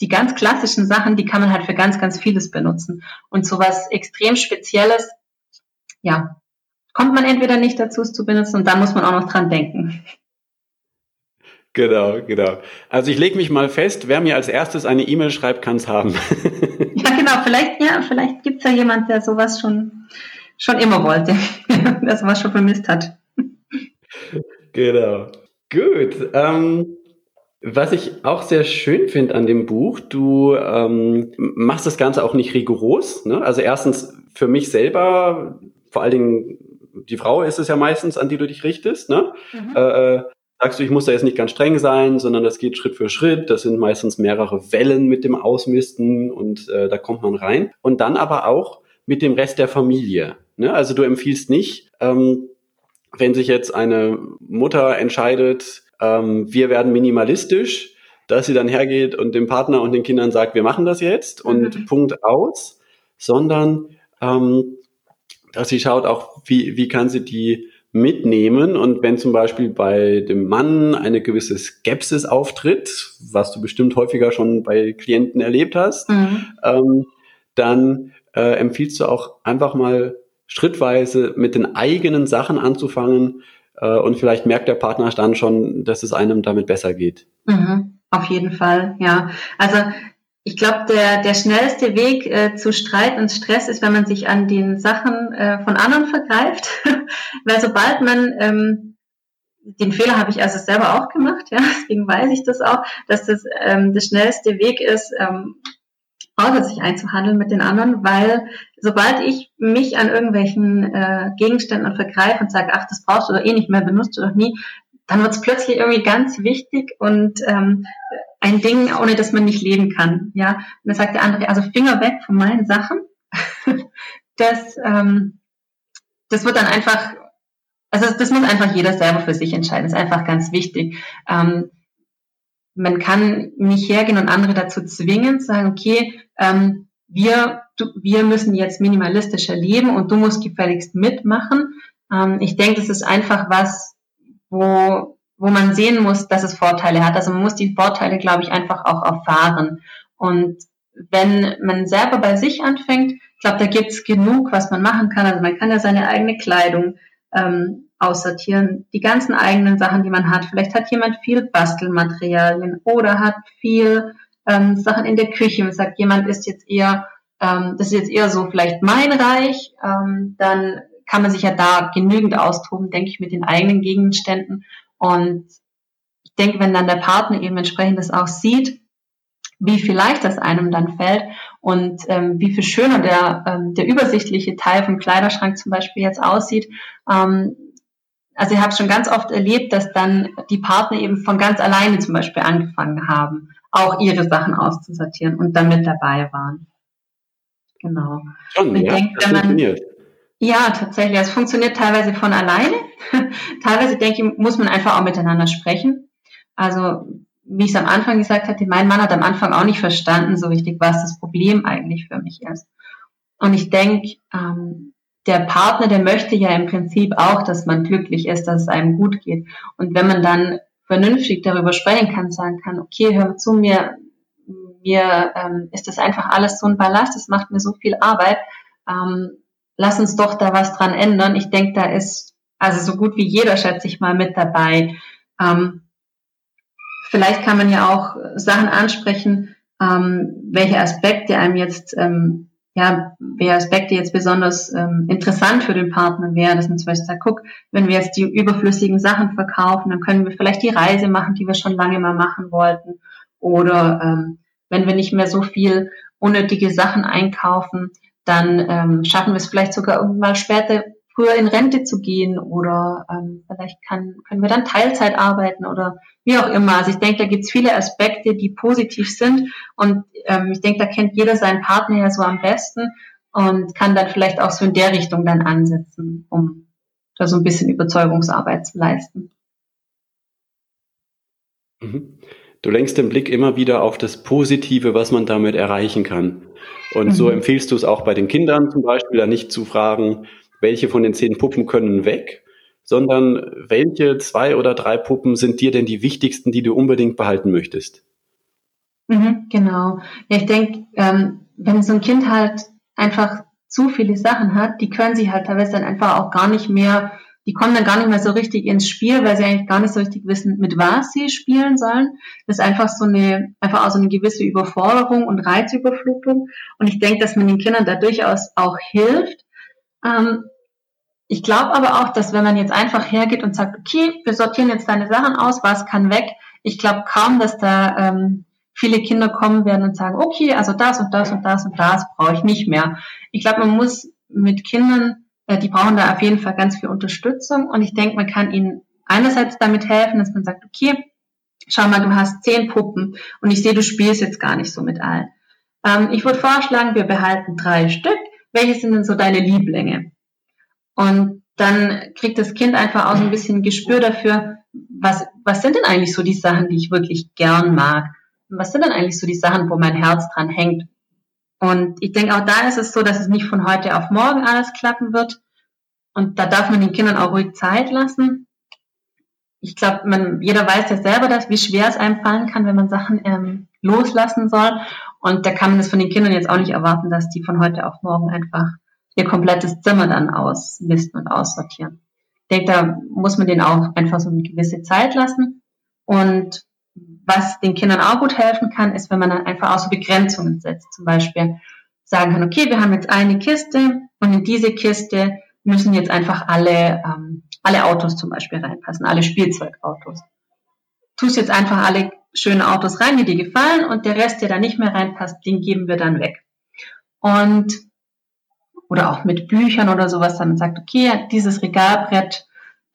die ganz klassischen Sachen, die kann man halt für ganz, ganz vieles benutzen. Und so was extrem Spezielles, ja, kommt man entweder nicht dazu, es zu benutzen, und dann muss man auch noch dran denken. Genau, genau. Also ich lege mich mal fest, wer mir als erstes eine E-Mail schreibt, kann es haben. ja, genau. Vielleicht, ja, vielleicht gibt es ja jemand, der sowas schon, schon immer wollte, der sowas schon vermisst hat. Genau. Gut. Ähm, was ich auch sehr schön finde an dem Buch, du ähm, machst das Ganze auch nicht rigoros. Ne? Also erstens für mich selber, vor allen Dingen die Frau ist es ja meistens, an die du dich richtest. Ne? Mhm. Äh, äh sagst du, ich muss da jetzt nicht ganz streng sein, sondern das geht Schritt für Schritt. Das sind meistens mehrere Wellen mit dem Ausmisten und äh, da kommt man rein. Und dann aber auch mit dem Rest der Familie. Ne? Also du empfiehlst nicht, ähm, wenn sich jetzt eine Mutter entscheidet, ähm, wir werden minimalistisch, dass sie dann hergeht und dem Partner und den Kindern sagt, wir machen das jetzt und mhm. Punkt aus, sondern ähm, dass sie schaut auch, wie, wie kann sie die mitnehmen. Und wenn zum Beispiel bei dem Mann eine gewisse Skepsis auftritt, was du bestimmt häufiger schon bei Klienten erlebt hast, mhm. ähm, dann äh, empfiehlst du auch einfach mal schrittweise mit den eigenen Sachen anzufangen äh, und vielleicht merkt der Partner dann schon, dass es einem damit besser geht. Mhm. Auf jeden Fall, ja. Also ich glaube, der, der schnellste Weg äh, zu Streit und Stress ist, wenn man sich an den Sachen äh, von anderen vergreift. Weil sobald man, ähm, den Fehler habe ich also selber auch gemacht, ja, deswegen weiß ich das auch, dass das ähm, der schnellste Weg ist, ähm, sich einzuhandeln mit den anderen, weil sobald ich mich an irgendwelchen äh, Gegenständen vergreife und sage, ach, das brauchst du doch eh nicht mehr, benutzt du doch nie, dann wird es plötzlich irgendwie ganz wichtig und ähm, ein Ding, ohne das man nicht leben kann. Ja, und dann sagt der andere, also Finger weg von meinen Sachen. das, ähm, das wird dann einfach, also das muss einfach jeder selber für sich entscheiden. Das ist einfach ganz wichtig. Ähm, man kann nicht hergehen und andere dazu zwingen, zu sagen, okay, ähm, wir, du, wir müssen jetzt minimalistischer leben und du musst gefälligst mitmachen. Ähm, ich denke, das ist einfach was, wo wo man sehen muss, dass es Vorteile hat. Also man muss die Vorteile, glaube ich, einfach auch erfahren. Und wenn man selber bei sich anfängt, ich glaube, da gibt's genug, was man machen kann. Also man kann ja seine eigene Kleidung ähm, aussortieren, die ganzen eigenen Sachen, die man hat. Vielleicht hat jemand viel Bastelmaterialien oder hat viel ähm, Sachen in der Küche und sagt, jemand ist jetzt eher, ähm, das ist jetzt eher so vielleicht mein Reich, ähm, dann kann man sich ja da genügend austoben, denke ich, mit den eigenen Gegenständen. Und ich denke, wenn dann der Partner eben entsprechend das auch sieht, wie viel leicht das einem dann fällt und ähm, wie viel schöner der, ähm, der übersichtliche Teil vom Kleiderschrank zum Beispiel jetzt aussieht. Ähm, also ich habe schon ganz oft erlebt, dass dann die Partner eben von ganz alleine zum Beispiel angefangen haben, auch ihre Sachen auszusortieren und damit dabei waren. Genau. Schon, ja, denke, das man. Ja, tatsächlich. Es funktioniert teilweise von alleine. teilweise denke ich, muss man einfach auch miteinander sprechen. Also wie ich es am Anfang gesagt hatte, mein Mann hat am Anfang auch nicht verstanden so richtig, was das Problem eigentlich für mich ist. Und ich denke, ähm, der Partner, der möchte ja im Prinzip auch, dass man glücklich ist, dass es einem gut geht. Und wenn man dann vernünftig darüber sprechen kann, sagen kann, okay, hör zu mir, mir ähm, ist das einfach alles so ein Ballast, es macht mir so viel Arbeit, ähm, lass uns doch da was dran ändern. Ich denke, da ist also so gut wie jeder, schätze ich mal, mit dabei. Ähm, vielleicht kann man ja auch Sachen ansprechen, ähm, welche Aspekte einem jetzt ähm, ja, welche Aspekte jetzt besonders ähm, interessant für den Partner wäre, dass man zum Beispiel sagt, guck, wenn wir jetzt die überflüssigen Sachen verkaufen, dann können wir vielleicht die Reise machen, die wir schon lange mal machen wollten. Oder ähm, wenn wir nicht mehr so viel unnötige Sachen einkaufen, dann ähm, schaffen wir es vielleicht sogar irgendwann später früher in Rente zu gehen oder ähm, vielleicht kann, können wir dann Teilzeit arbeiten oder wie auch immer. Also ich denke, da gibt es viele Aspekte, die positiv sind und ähm, ich denke, da kennt jeder seinen Partner ja so am besten und kann dann vielleicht auch so in der Richtung dann ansetzen, um da so ein bisschen Überzeugungsarbeit zu leisten. Mhm. Du lenkst den Blick immer wieder auf das Positive, was man damit erreichen kann. Und mhm. so empfiehlst du es auch bei den Kindern zum Beispiel, da nicht zu fragen, welche von den zehn Puppen können weg, sondern welche zwei oder drei Puppen sind dir denn die wichtigsten, die du unbedingt behalten möchtest? Mhm, genau. Ja, ich denke, ähm, wenn so ein Kind halt einfach zu viele Sachen hat, die können sie halt teilweise dann einfach auch gar nicht mehr, die kommen dann gar nicht mehr so richtig ins Spiel, weil sie eigentlich gar nicht so richtig wissen, mit was sie spielen sollen. Das ist einfach so eine, einfach auch so eine gewisse Überforderung und Reizüberflutung. Und ich denke, dass man den Kindern da durchaus auch hilft. Ähm, ich glaube aber auch, dass wenn man jetzt einfach hergeht und sagt, okay, wir sortieren jetzt deine Sachen aus, was kann weg, ich glaube kaum, dass da ähm, viele Kinder kommen werden und sagen, okay, also das und das und das und das brauche ich nicht mehr. Ich glaube, man muss mit Kindern, äh, die brauchen da auf jeden Fall ganz viel Unterstützung und ich denke, man kann ihnen einerseits damit helfen, dass man sagt, okay, schau mal, du hast zehn Puppen und ich sehe, du spielst jetzt gar nicht so mit allen. Ähm, ich würde vorschlagen, wir behalten drei Stück. Welche sind denn so deine Lieblinge? Und dann kriegt das Kind einfach auch so ein bisschen Gespür dafür, was, was sind denn eigentlich so die Sachen, die ich wirklich gern mag? Was sind denn eigentlich so die Sachen, wo mein Herz dran hängt? Und ich denke, auch da ist es so, dass es nicht von heute auf morgen alles klappen wird. Und da darf man den Kindern auch ruhig Zeit lassen. Ich glaube, man, jeder weiß ja selber, dass, wie schwer es einem fallen kann, wenn man Sachen ähm, loslassen soll. Und da kann man es von den Kindern jetzt auch nicht erwarten, dass die von heute auf morgen einfach ihr komplettes Zimmer dann ausmisten und aussortieren. Ich denke, da muss man denen auch einfach so eine gewisse Zeit lassen. Und was den Kindern auch gut helfen kann, ist, wenn man dann einfach auch so Begrenzungen setzt. Zum Beispiel sagen kann, okay, wir haben jetzt eine Kiste und in diese Kiste müssen jetzt einfach alle, ähm, alle Autos zum Beispiel reinpassen, alle Spielzeugautos. Tust jetzt einfach alle schönen Autos rein, die dir gefallen und der Rest, der da nicht mehr reinpasst, den geben wir dann weg. Und oder auch mit Büchern oder sowas, dann sagt, okay, dieses Regalbrett,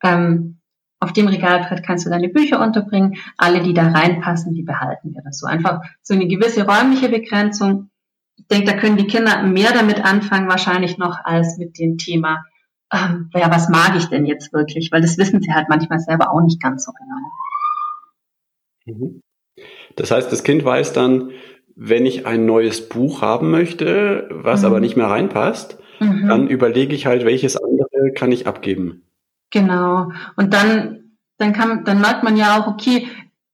ähm, auf dem Regalbrett kannst du deine Bücher unterbringen, alle, die da reinpassen, die behalten wir das so. Einfach so eine gewisse räumliche Begrenzung. Ich denke, da können die Kinder mehr damit anfangen, wahrscheinlich noch, als mit dem Thema, ähm, ja, was mag ich denn jetzt wirklich? Weil das wissen sie halt manchmal selber auch nicht ganz so genau. Mhm. Das heißt, das Kind weiß dann, wenn ich ein neues Buch haben möchte, was mhm. aber nicht mehr reinpasst, Mhm. Dann überlege ich halt, welches andere kann ich abgeben. Genau. Und dann, dann kann, dann merkt man ja auch, okay,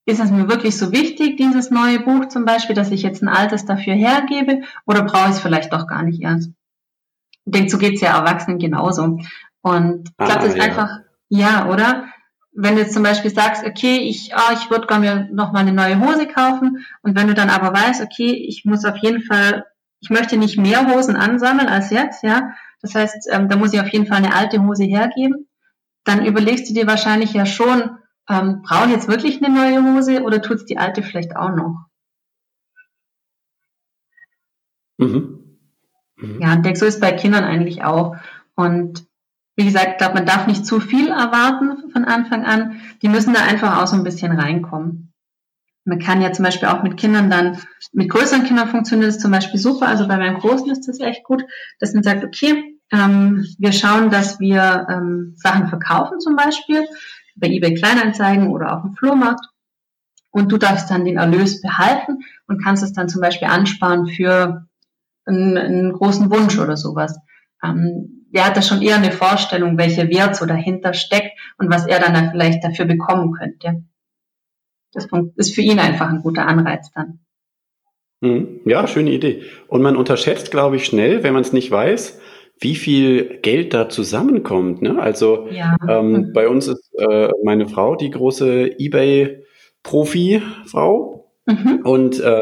ist es mir wirklich so wichtig, dieses neue Buch zum Beispiel, dass ich jetzt ein altes dafür hergebe, oder brauche ich es vielleicht doch gar nicht erst? Ich denke, so geht's ja Erwachsenen genauso. Und ich glaube, ah, das ist ja. einfach Ja, oder? Wenn du jetzt zum Beispiel sagst, okay, ich, oh, ich würde gerne noch mal eine neue Hose kaufen und wenn du dann aber weißt, okay, ich muss auf jeden Fall, ich möchte nicht mehr Hosen ansammeln als jetzt, ja, das heißt, ähm, da muss ich auf jeden Fall eine alte Hose hergeben, dann überlegst du dir wahrscheinlich ja schon, ähm, brauche ich jetzt wirklich eine neue Hose oder tut es die alte vielleicht auch noch? Mhm. Mhm. Ja, und so ist bei Kindern eigentlich auch. Und wie gesagt, ich glaube, man darf nicht zu viel erwarten von Anfang an. Die müssen da einfach auch so ein bisschen reinkommen. Man kann ja zum Beispiel auch mit Kindern dann, mit größeren Kindern funktioniert es zum Beispiel super. Also bei meinem Großen ist das echt gut, dass man sagt, okay, ähm, wir schauen, dass wir ähm, Sachen verkaufen zum Beispiel bei eBay Kleinanzeigen oder auf dem Flohmarkt. Und du darfst dann den Erlös behalten und kannst es dann zum Beispiel ansparen für einen, einen großen Wunsch oder sowas. Ähm, der hat da schon eher eine Vorstellung, welcher Wert so dahinter steckt und was er dann vielleicht dafür bekommen könnte. Das ist für ihn einfach ein guter Anreiz dann. Mhm. Ja, schöne Idee. Und man unterschätzt, glaube ich, schnell, wenn man es nicht weiß, wie viel Geld da zusammenkommt. Ne? Also ja. ähm, bei uns ist äh, meine Frau die große eBay-Profi-Frau mhm. und äh,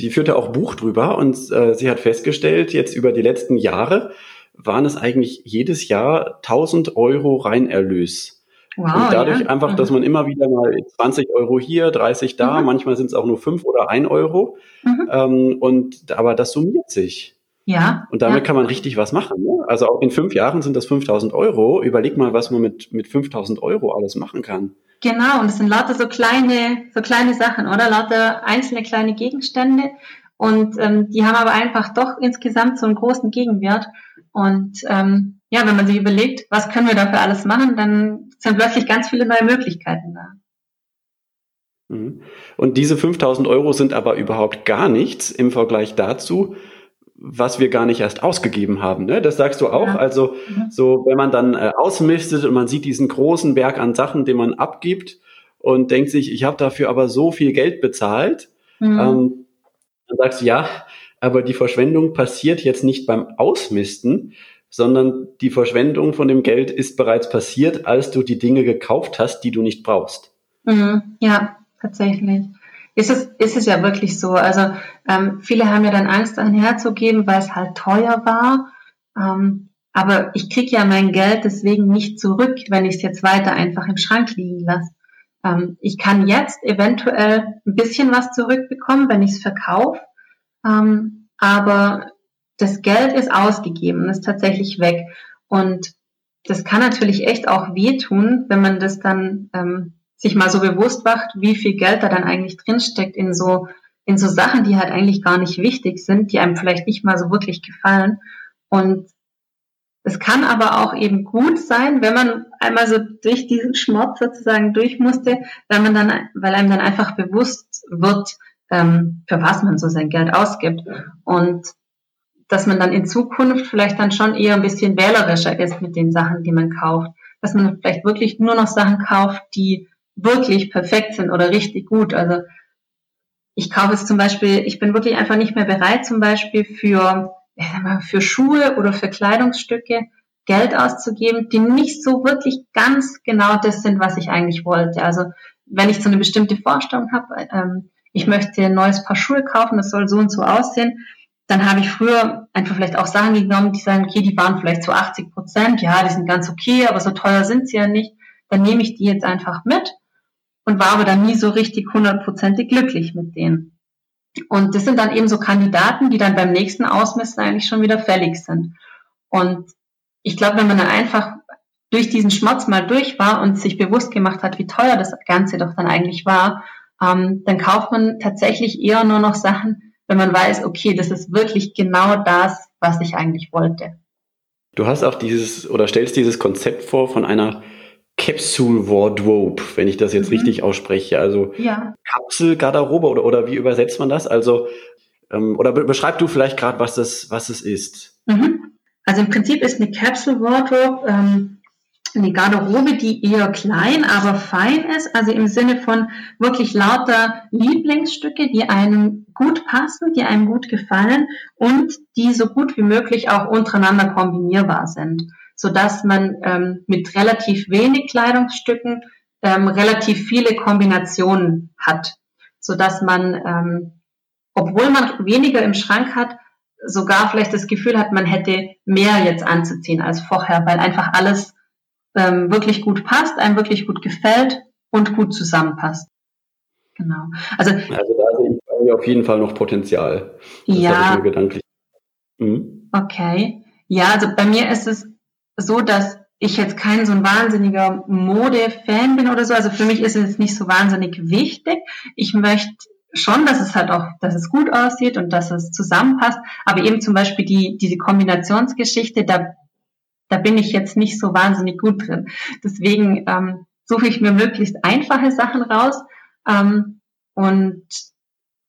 die führte auch Buch drüber und äh, sie hat festgestellt, jetzt über die letzten Jahre waren es eigentlich jedes Jahr 1000 Euro Reinerlös. Wow, und dadurch ja. einfach, dass mhm. man immer wieder mal 20 Euro hier, 30 da, mhm. manchmal sind es auch nur 5 oder 1 Euro. Mhm. Ähm, und aber das summiert sich. Ja. Und damit ja. kann man richtig was machen. Ne? Also auch in fünf Jahren sind das 5000 Euro. Überleg mal, was man mit, mit 5000 Euro alles machen kann. Genau, und es sind lauter so kleine, so kleine Sachen, oder? Lauter einzelne kleine Gegenstände. Und ähm, die haben aber einfach doch insgesamt so einen großen Gegenwert. Und ähm, ja, wenn man sich überlegt, was können wir dafür alles machen, dann sind plötzlich ganz viele neue Möglichkeiten da. Mhm. Und diese 5000 Euro sind aber überhaupt gar nichts im Vergleich dazu, was wir gar nicht erst ausgegeben haben. Ne? Das sagst du auch. Ja. Also mhm. so, wenn man dann äh, ausmistet und man sieht diesen großen Berg an Sachen, den man abgibt und denkt sich, ich habe dafür aber so viel Geld bezahlt, mhm. ähm, dann sagst du, ja, aber die Verschwendung passiert jetzt nicht beim Ausmisten, sondern die Verschwendung von dem Geld ist bereits passiert, als du die Dinge gekauft hast, die du nicht brauchst. Mhm. Ja, tatsächlich ist es, ist es ja wirklich so. Also ähm, viele haben ja dann Angst, dahin herzugeben, weil es halt teuer war. Ähm, aber ich kriege ja mein Geld deswegen nicht zurück, wenn ich es jetzt weiter einfach im Schrank liegen lasse. Ähm, ich kann jetzt eventuell ein bisschen was zurückbekommen, wenn ich es verkaufe. Ähm, aber das Geld ist ausgegeben, ist tatsächlich weg. Und das kann natürlich echt auch wehtun, wenn man das dann ähm, sich mal so bewusst macht, wie viel Geld da dann eigentlich drinsteckt in so, in so Sachen, die halt eigentlich gar nicht wichtig sind, die einem vielleicht nicht mal so wirklich gefallen. Und es kann aber auch eben gut sein, wenn man einmal so durch diesen Schmerz sozusagen durch musste, weil man dann, weil einem dann einfach bewusst wird, ähm, für was man so sein Geld ausgibt. Und dass man dann in Zukunft vielleicht dann schon eher ein bisschen wählerischer ist mit den Sachen, die man kauft. Dass man vielleicht wirklich nur noch Sachen kauft, die wirklich perfekt sind oder richtig gut. Also ich kaufe jetzt zum Beispiel, ich bin wirklich einfach nicht mehr bereit, zum Beispiel für, für Schuhe oder für Kleidungsstücke Geld auszugeben, die nicht so wirklich ganz genau das sind, was ich eigentlich wollte. Also wenn ich so eine bestimmte Vorstellung habe, ähm, ich möchte ein neues Paar Schuhe kaufen, das soll so und so aussehen, dann habe ich früher einfach vielleicht auch Sachen genommen, die sagen, okay, die waren vielleicht zu 80 Prozent, ja, die sind ganz okay, aber so teuer sind sie ja nicht. Dann nehme ich die jetzt einfach mit und war aber dann nie so richtig hundertprozentig glücklich mit denen. Und das sind dann eben so Kandidaten, die dann beim nächsten Ausmessen eigentlich schon wieder fällig sind. Und ich glaube, wenn man dann einfach durch diesen Schmerz mal durch war und sich bewusst gemacht hat, wie teuer das Ganze doch dann eigentlich war, ähm, dann kauft man tatsächlich eher nur noch Sachen, wenn man weiß, okay, das ist wirklich genau das, was ich eigentlich wollte. Du hast auch dieses oder stellst dieses Konzept vor von einer Capsule Wardrobe, wenn ich das jetzt mhm. richtig ausspreche. Also ja. Kapselgarderobe oder, oder wie übersetzt man das? Also ähm, oder be beschreib du vielleicht gerade, was das, was es ist. Mhm. Also im Prinzip ist eine Capsule Wardrobe ähm, eine Garderobe, die eher klein, aber fein ist, also im Sinne von wirklich lauter Lieblingsstücke, die einem gut passen, die einem gut gefallen und die so gut wie möglich auch untereinander kombinierbar sind sodass man ähm, mit relativ wenig Kleidungsstücken ähm, relativ viele Kombinationen hat, sodass man, ähm, obwohl man weniger im Schrank hat, sogar vielleicht das Gefühl hat, man hätte mehr jetzt anzuziehen als vorher, weil einfach alles ähm, wirklich gut passt, einem wirklich gut gefällt und gut zusammenpasst. Genau. Also, also da sehe ich auf jeden Fall noch Potenzial. Das ja. gedanklich. Mhm. Okay. Ja, also bei mir ist es so, dass ich jetzt kein so ein wahnsinniger Mode-Fan bin oder so. Also für mich ist es nicht so wahnsinnig wichtig. Ich möchte schon, dass es halt auch, dass es gut aussieht und dass es zusammenpasst. Aber eben zum Beispiel die, diese Kombinationsgeschichte, da, da bin ich jetzt nicht so wahnsinnig gut drin. Deswegen ähm, suche ich mir möglichst einfache Sachen raus ähm, und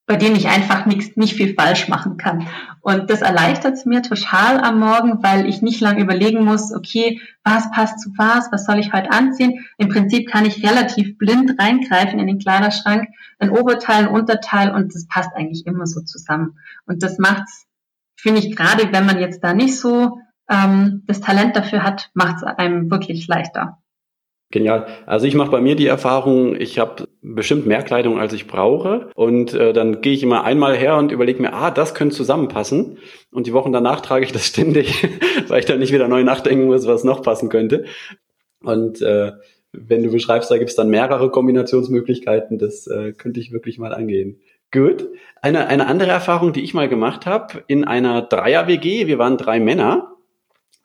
bei denen ich einfach nicht, nicht viel falsch machen kann. Und das erleichtert es mir total am Morgen, weil ich nicht lange überlegen muss, okay, was passt zu was, was soll ich heute anziehen. Im Prinzip kann ich relativ blind reingreifen in den Kleiderschrank, ein Oberteil, ein Unterteil und das passt eigentlich immer so zusammen. Und das macht's, finde ich, gerade wenn man jetzt da nicht so ähm, das Talent dafür hat, macht es einem wirklich leichter. Genial. Also ich mache bei mir die Erfahrung, ich habe bestimmt mehr Kleidung, als ich brauche. Und äh, dann gehe ich immer einmal her und überlege mir, ah, das könnte zusammenpassen. Und die Wochen danach trage ich das ständig, weil ich dann nicht wieder neu nachdenken muss, was noch passen könnte. Und äh, wenn du beschreibst, da gibt es dann mehrere Kombinationsmöglichkeiten, das äh, könnte ich wirklich mal angehen. Gut. Eine, eine andere Erfahrung, die ich mal gemacht habe, in einer Dreier-WG, wir waren drei Männer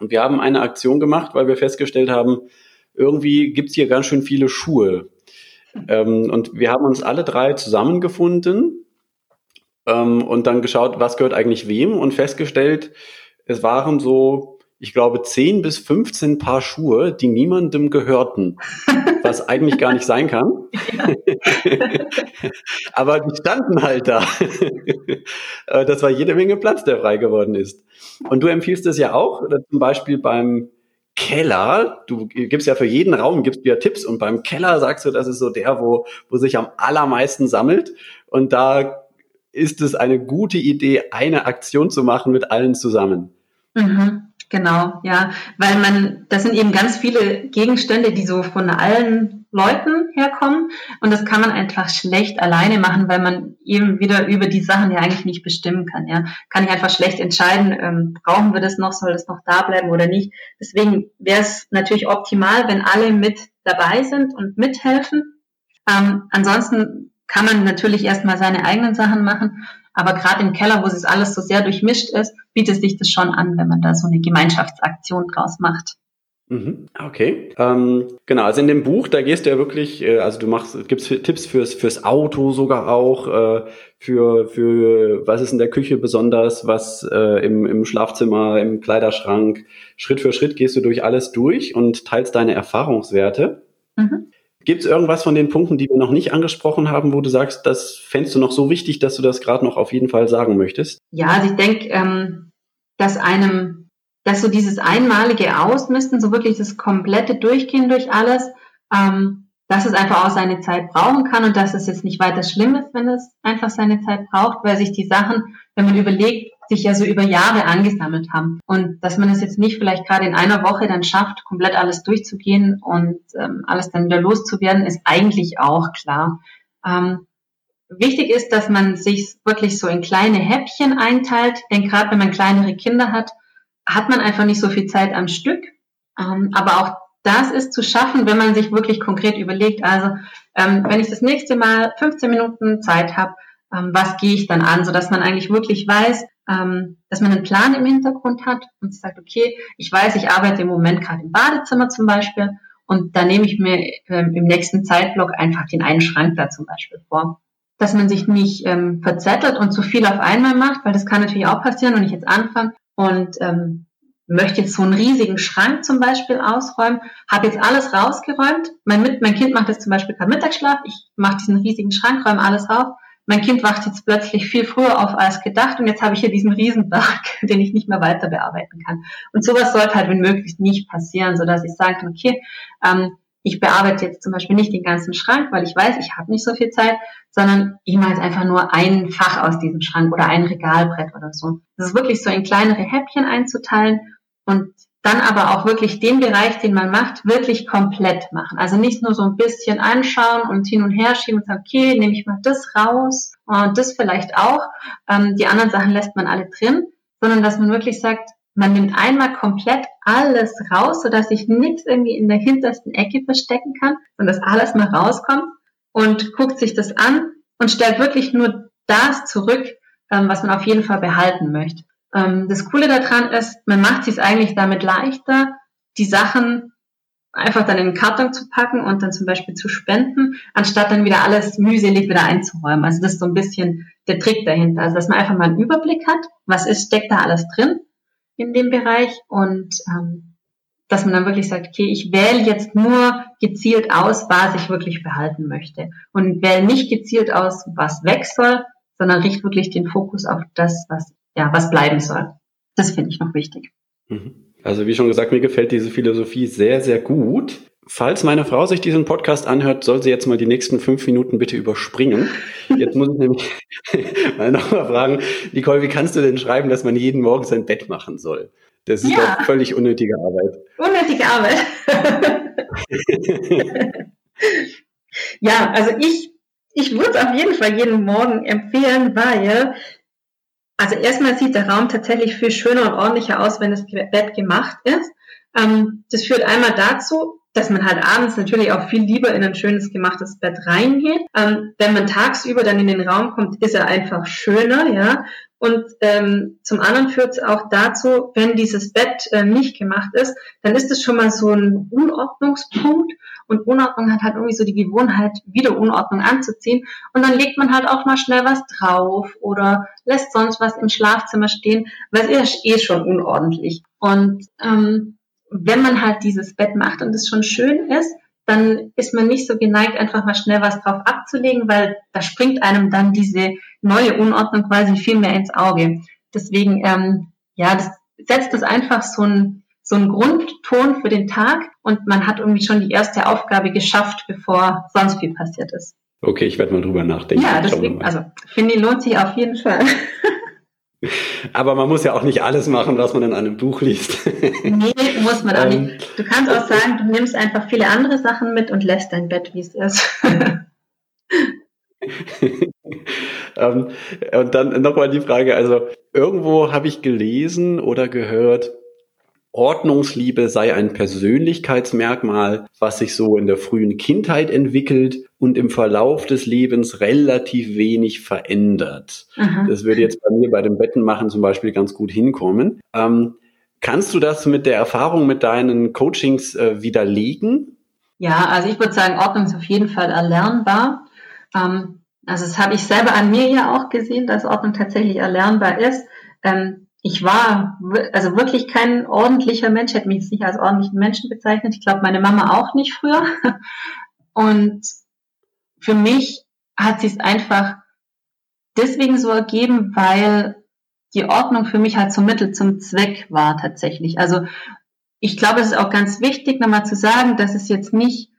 und wir haben eine Aktion gemacht, weil wir festgestellt haben, irgendwie gibt's hier ganz schön viele Schuhe. Ähm, und wir haben uns alle drei zusammengefunden ähm, und dann geschaut, was gehört eigentlich wem und festgestellt, es waren so, ich glaube, 10 bis 15 Paar Schuhe, die niemandem gehörten, was eigentlich gar nicht sein kann. Aber die standen halt da. Äh, das war jede Menge Platz, der frei geworden ist. Und du empfiehlst es ja auch, zum Beispiel beim Keller, du gibst ja für jeden Raum, gibst dir Tipps und beim Keller sagst du, das ist so der, wo, wo sich am allermeisten sammelt und da ist es eine gute Idee, eine Aktion zu machen mit allen zusammen. Mhm. Genau, ja, weil man, das sind eben ganz viele Gegenstände, die so von allen Leuten herkommen und das kann man einfach schlecht alleine machen, weil man eben wieder über die Sachen ja eigentlich nicht bestimmen kann. Ja, kann ich einfach schlecht entscheiden, ähm, brauchen wir das noch, soll das noch da bleiben oder nicht. Deswegen wäre es natürlich optimal, wenn alle mit dabei sind und mithelfen. Ähm, ansonsten kann man natürlich erstmal seine eigenen Sachen machen, aber gerade im Keller, wo es alles so sehr durchmischt ist, bietet sich das schon an, wenn man da so eine Gemeinschaftsaktion draus macht. Mhm. Okay, ähm, genau. Also in dem Buch, da gehst du ja wirklich, äh, also du machst, gibst Tipps fürs fürs Auto sogar auch, äh, für für was ist in der Küche besonders, was äh, im im Schlafzimmer, im Kleiderschrank. Schritt für Schritt gehst du durch alles durch und teilst deine Erfahrungswerte. Mhm. Gibt es irgendwas von den Punkten, die wir noch nicht angesprochen haben, wo du sagst, das fändest du noch so wichtig, dass du das gerade noch auf jeden Fall sagen möchtest? Ja, also ich denke, ähm, dass einem, dass so dieses einmalige Ausmisten, so wirklich das komplette Durchgehen durch alles, ähm, dass es einfach auch seine Zeit brauchen kann und dass es jetzt nicht weiter schlimm ist, wenn es einfach seine Zeit braucht, weil sich die Sachen, wenn man überlegt, sich ja so über Jahre angesammelt haben. Und dass man es jetzt nicht vielleicht gerade in einer Woche dann schafft, komplett alles durchzugehen und ähm, alles dann wieder loszuwerden, ist eigentlich auch klar. Ähm, wichtig ist, dass man sich wirklich so in kleine Häppchen einteilt, denn gerade wenn man kleinere Kinder hat, hat man einfach nicht so viel Zeit am Stück. Ähm, aber auch das ist zu schaffen, wenn man sich wirklich konkret überlegt. Also ähm, wenn ich das nächste Mal 15 Minuten Zeit habe, ähm, was gehe ich dann an, so dass man eigentlich wirklich weiß, ähm, dass man einen Plan im Hintergrund hat und sagt, okay, ich weiß, ich arbeite im Moment gerade im Badezimmer zum Beispiel und da nehme ich mir ähm, im nächsten Zeitblock einfach den einen Schrank da zum Beispiel vor. Dass man sich nicht ähm, verzettelt und zu viel auf einmal macht, weil das kann natürlich auch passieren und ich jetzt anfange und ähm, möchte jetzt so einen riesigen Schrank zum Beispiel ausräumen, habe jetzt alles rausgeräumt. Mein, mein Kind macht jetzt zum Beispiel keinen Mittagsschlaf, ich mache diesen riesigen Schrank, räume alles auf mein Kind wacht jetzt plötzlich viel früher auf als gedacht und jetzt habe ich hier diesen Riesenberg, den ich nicht mehr weiter bearbeiten kann. Und sowas sollte halt wenn möglich nicht passieren, so dass ich sage, okay, ähm, ich bearbeite jetzt zum Beispiel nicht den ganzen Schrank, weil ich weiß, ich habe nicht so viel Zeit, sondern ich mache jetzt einfach nur ein Fach aus diesem Schrank oder ein Regalbrett oder so. Das ist wirklich so in kleinere Häppchen einzuteilen und dann aber auch wirklich den Bereich, den man macht, wirklich komplett machen. Also nicht nur so ein bisschen anschauen und hin und her schieben und sagen, okay, nehme ich mal das raus und das vielleicht auch. Ähm, die anderen Sachen lässt man alle drin, sondern dass man wirklich sagt, man nimmt einmal komplett alles raus, sodass ich nichts irgendwie in der hintersten Ecke verstecken kann und dass alles mal rauskommt und guckt sich das an und stellt wirklich nur das zurück, ähm, was man auf jeden Fall behalten möchte. Ähm, das Coole daran ist, man macht es eigentlich damit leichter, die Sachen einfach dann in den Karton zu packen und dann zum Beispiel zu spenden, anstatt dann wieder alles mühselig wieder einzuräumen. Also das ist so ein bisschen der Trick dahinter. Also dass man einfach mal einen Überblick hat, was ist, steckt da alles drin in dem Bereich und ähm, dass man dann wirklich sagt, okay, ich wähle jetzt nur gezielt aus, was ich wirklich behalten möchte und wähle nicht gezielt aus, was weg soll, sondern richte wirklich den Fokus auf das, was ja, was bleiben soll. Das finde ich noch wichtig. Mhm. Also wie schon gesagt, mir gefällt diese Philosophie sehr, sehr gut. Falls meine Frau sich diesen Podcast anhört, soll sie jetzt mal die nächsten fünf Minuten bitte überspringen. Jetzt muss ich nämlich mal nochmal fragen, Nicole, wie kannst du denn schreiben, dass man jeden Morgen sein Bett machen soll? Das ist ja. doch völlig unnötige Arbeit. Unnötige Arbeit. ja, also ich, ich würde es auf jeden Fall jeden Morgen empfehlen, weil also erstmal sieht der Raum tatsächlich viel schöner und ordentlicher aus, wenn das Bett gemacht ist. Ähm, das führt einmal dazu, dass man halt abends natürlich auch viel lieber in ein schönes gemachtes Bett reingeht. Ähm, wenn man tagsüber dann in den Raum kommt, ist er einfach schöner, ja. Und ähm, zum anderen führt es auch dazu, wenn dieses Bett äh, nicht gemacht ist, dann ist es schon mal so ein Unordnungspunkt. Und Unordnung hat halt irgendwie so die Gewohnheit, wieder Unordnung anzuziehen. Und dann legt man halt auch mal schnell was drauf oder lässt sonst was im Schlafzimmer stehen, weil es ist eh schon unordentlich. Und ähm, wenn man halt dieses Bett macht und es schon schön ist, dann ist man nicht so geneigt, einfach mal schnell was drauf abzulegen, weil da springt einem dann diese neue Unordnung quasi viel mehr ins Auge. Deswegen, ähm, ja, das setzt das einfach so ein so ein Grundton für den Tag und man hat irgendwie schon die erste Aufgabe geschafft, bevor sonst viel passiert ist. Okay, ich werde mal drüber nachdenken. Ja, deswegen, also finde ich, lohnt sich auf jeden Fall. Aber man muss ja auch nicht alles machen, was man in einem Buch liest. nee, muss man auch ähm, nicht. Du kannst auch sagen, du nimmst einfach viele andere Sachen mit und lässt dein Bett, wie es ist. ähm, und dann nochmal die Frage, also irgendwo habe ich gelesen oder gehört, Ordnungsliebe sei ein Persönlichkeitsmerkmal, was sich so in der frühen Kindheit entwickelt und im Verlauf des Lebens relativ wenig verändert. Aha. Das würde jetzt bei mir bei dem Bettenmachen zum Beispiel ganz gut hinkommen. Ähm, kannst du das mit der Erfahrung mit deinen Coachings äh, widerlegen? Ja, also ich würde sagen, Ordnung ist auf jeden Fall erlernbar. Ähm, also das habe ich selber an mir ja auch gesehen, dass Ordnung tatsächlich erlernbar ist. Ähm, ich war also wirklich kein ordentlicher Mensch, hätte mich jetzt nicht als ordentlichen Menschen bezeichnet. Ich glaube, meine Mama auch nicht früher. Und für mich hat sie es einfach deswegen so ergeben, weil die Ordnung für mich halt zum Mittel zum Zweck war tatsächlich. Also ich glaube, es ist auch ganz wichtig, nochmal zu sagen, dass es jetzt nicht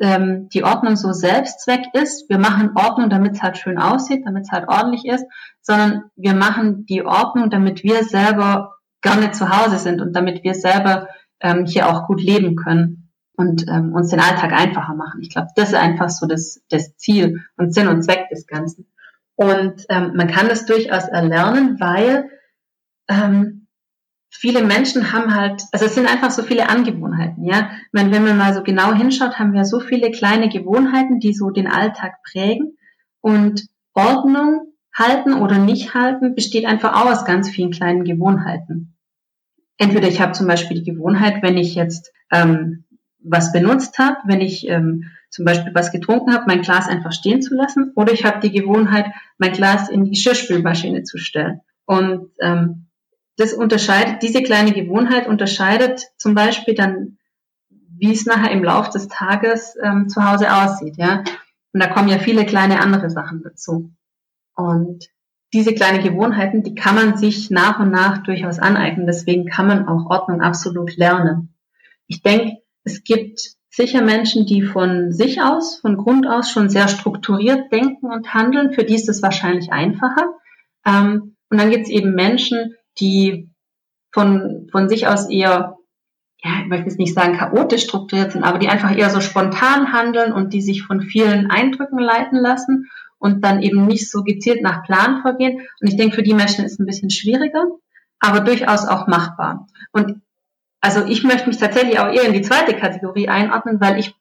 ähm, die Ordnung so Selbstzweck ist. Wir machen Ordnung, damit es halt schön aussieht, damit es halt ordentlich ist, sondern wir machen die Ordnung, damit wir selber gerne zu Hause sind und damit wir selber ähm, hier auch gut leben können und ähm, uns den Alltag einfacher machen. Ich glaube, das ist einfach so das, das Ziel und Sinn und Zweck des Ganzen. Und ähm, man kann das durchaus erlernen, weil ähm, viele Menschen haben halt, also es sind einfach so viele Angewohnheiten, ja. Meine, wenn man mal so genau hinschaut, haben wir so viele kleine Gewohnheiten, die so den Alltag prägen. Und Ordnung halten oder nicht halten besteht einfach auch aus ganz vielen kleinen Gewohnheiten. Entweder ich habe zum Beispiel die Gewohnheit, wenn ich jetzt ähm, was benutzt habe, wenn ich ähm, zum Beispiel was getrunken habe, mein Glas einfach stehen zu lassen, oder ich habe die Gewohnheit, mein Glas in die Geschirrspülmaschine zu stellen. Und ähm, das unterscheidet, diese kleine Gewohnheit unterscheidet zum Beispiel dann, wie es nachher im Laufe des Tages ähm, zu Hause aussieht, ja. Und da kommen ja viele kleine andere Sachen dazu. Und diese kleinen Gewohnheiten, die kann man sich nach und nach durchaus aneignen. Deswegen kann man auch Ordnung absolut lernen. Ich denke, es gibt sicher Menschen, die von sich aus, von Grund aus schon sehr strukturiert denken und handeln. Für die ist es wahrscheinlich einfacher. Ähm, und dann gibt es eben Menschen, die von, von sich aus eher ja, ich möchte jetzt nicht sagen chaotisch strukturiert sind, aber die einfach eher so spontan handeln und die sich von vielen Eindrücken leiten lassen und dann eben nicht so gezielt nach Plan vorgehen. Und ich denke, für die Menschen ist es ein bisschen schwieriger, aber durchaus auch machbar. Und also ich möchte mich tatsächlich auch eher in die zweite Kategorie einordnen, weil ich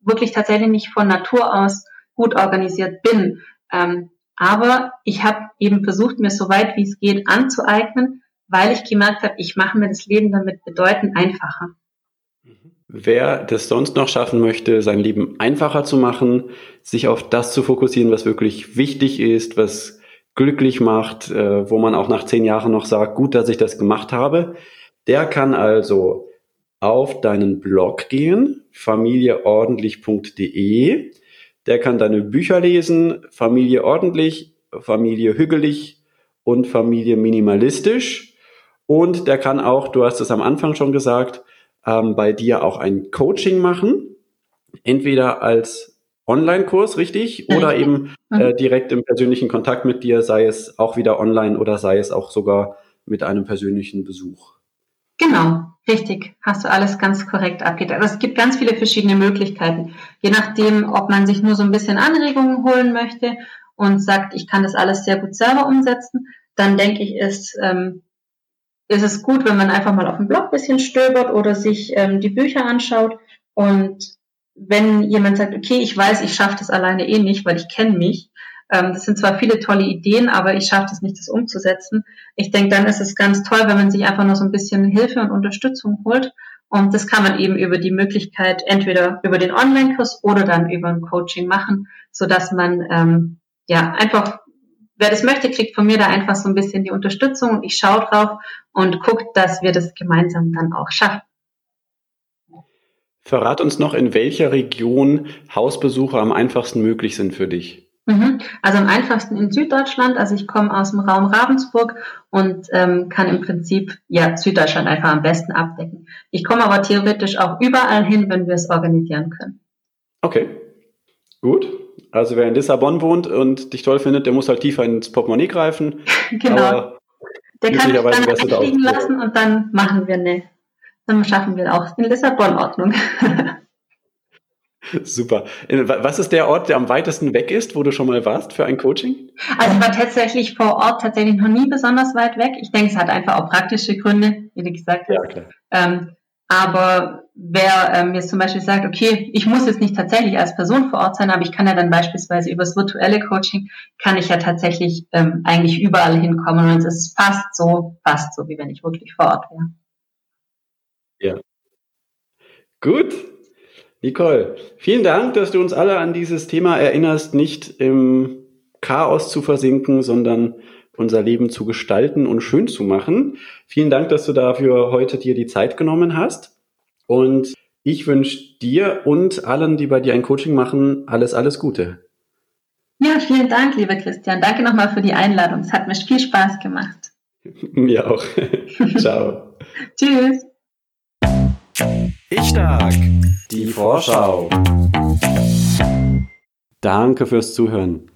wirklich tatsächlich nicht von Natur aus gut organisiert bin. Ähm, aber ich habe eben versucht, mir so weit wie es geht anzueignen, weil ich gemerkt habe, ich mache mir das Leben damit bedeutend einfacher. Wer das sonst noch schaffen möchte, sein Leben einfacher zu machen, sich auf das zu fokussieren, was wirklich wichtig ist, was glücklich macht, äh, wo man auch nach zehn Jahren noch sagt, gut, dass ich das gemacht habe, der kann also auf deinen Blog gehen, familieordentlich.de der kann deine Bücher lesen, Familie ordentlich, Familie hügelig und Familie minimalistisch. Und der kann auch, du hast es am Anfang schon gesagt, ähm, bei dir auch ein Coaching machen. Entweder als Online-Kurs, richtig? Oder eben äh, direkt im persönlichen Kontakt mit dir, sei es auch wieder online oder sei es auch sogar mit einem persönlichen Besuch. Genau, richtig. Hast du alles ganz korrekt abgedeckt. Also es gibt ganz viele verschiedene Möglichkeiten. Je nachdem, ob man sich nur so ein bisschen Anregungen holen möchte und sagt, ich kann das alles sehr gut selber umsetzen, dann denke ich, ist, ähm, ist es gut, wenn man einfach mal auf dem Blog ein bisschen stöbert oder sich ähm, die Bücher anschaut. Und wenn jemand sagt, okay, ich weiß, ich schaffe das alleine eh nicht, weil ich kenne mich, ähm, das sind zwar viele tolle Ideen, aber ich schaffe es nicht, das umzusetzen. Ich denke, dann ist es ganz toll, wenn man sich einfach nur so ein bisschen Hilfe und Unterstützung holt. Und das kann man eben über die Möglichkeit entweder über den Online-Kurs oder dann über ein Coaching machen, so dass man ähm, ja einfach, wer das möchte, kriegt von mir da einfach so ein bisschen die Unterstützung und ich schaue drauf und gucke, dass wir das gemeinsam dann auch schaffen. Verrat uns noch, in welcher Region Hausbesuche am einfachsten möglich sind für dich. Mhm. Also am einfachsten in Süddeutschland. Also ich komme aus dem Raum Ravensburg und ähm, kann im Prinzip ja Süddeutschland einfach am besten abdecken. Ich komme aber theoretisch auch überall hin, wenn wir es organisieren können. Okay, gut. Also wer in Lissabon wohnt und dich toll findet, der muss halt tiefer ins Portemonnaie greifen. genau. der kann mich dann einfliegen lassen und dann machen wir eine, dann schaffen wir auch in Lissabon Ordnung. Super. Was ist der Ort, der am weitesten weg ist, wo du schon mal warst für ein Coaching? Also ich war tatsächlich vor Ort tatsächlich noch nie besonders weit weg. Ich denke, es hat einfach auch praktische Gründe, wie du gesagt hast. Ja, klar. Ähm, aber wer ähm, jetzt zum Beispiel sagt, okay, ich muss jetzt nicht tatsächlich als Person vor Ort sein, aber ich kann ja dann beispielsweise übers virtuelle Coaching, kann ich ja tatsächlich ähm, eigentlich überall hinkommen und es ist fast so, fast so, wie wenn ich wirklich vor Ort wäre. Ja. Gut, Nicole, vielen Dank, dass du uns alle an dieses Thema erinnerst, nicht im Chaos zu versinken, sondern unser Leben zu gestalten und schön zu machen. Vielen Dank, dass du dafür heute dir die Zeit genommen hast. Und ich wünsche dir und allen, die bei dir ein Coaching machen, alles, alles Gute. Ja, vielen Dank, lieber Christian. Danke nochmal für die Einladung. Es hat mir viel Spaß gemacht. Mir auch. Ciao. Tschüss. Ich stark. Die Vorschau. Danke fürs Zuhören.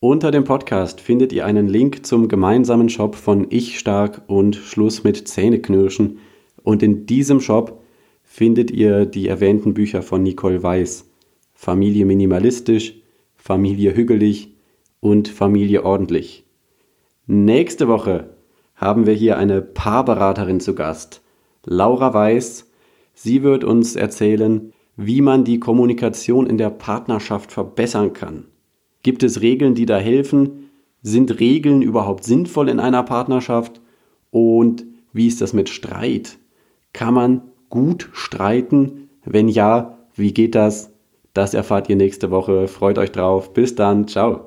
Unter dem Podcast findet ihr einen Link zum gemeinsamen Shop von Ich Stark und Schluss mit Zähneknirschen. Und in diesem Shop findet ihr die erwähnten Bücher von Nicole Weiß. Familie minimalistisch, Familie hügelig und Familie ordentlich. Nächste Woche haben wir hier eine Paarberaterin zu Gast. Laura Weiß Sie wird uns erzählen, wie man die Kommunikation in der Partnerschaft verbessern kann. Gibt es Regeln, die da helfen? Sind Regeln überhaupt sinnvoll in einer Partnerschaft? Und wie ist das mit Streit? Kann man gut streiten? Wenn ja, wie geht das? Das erfahrt ihr nächste Woche. Freut euch drauf. Bis dann. Ciao.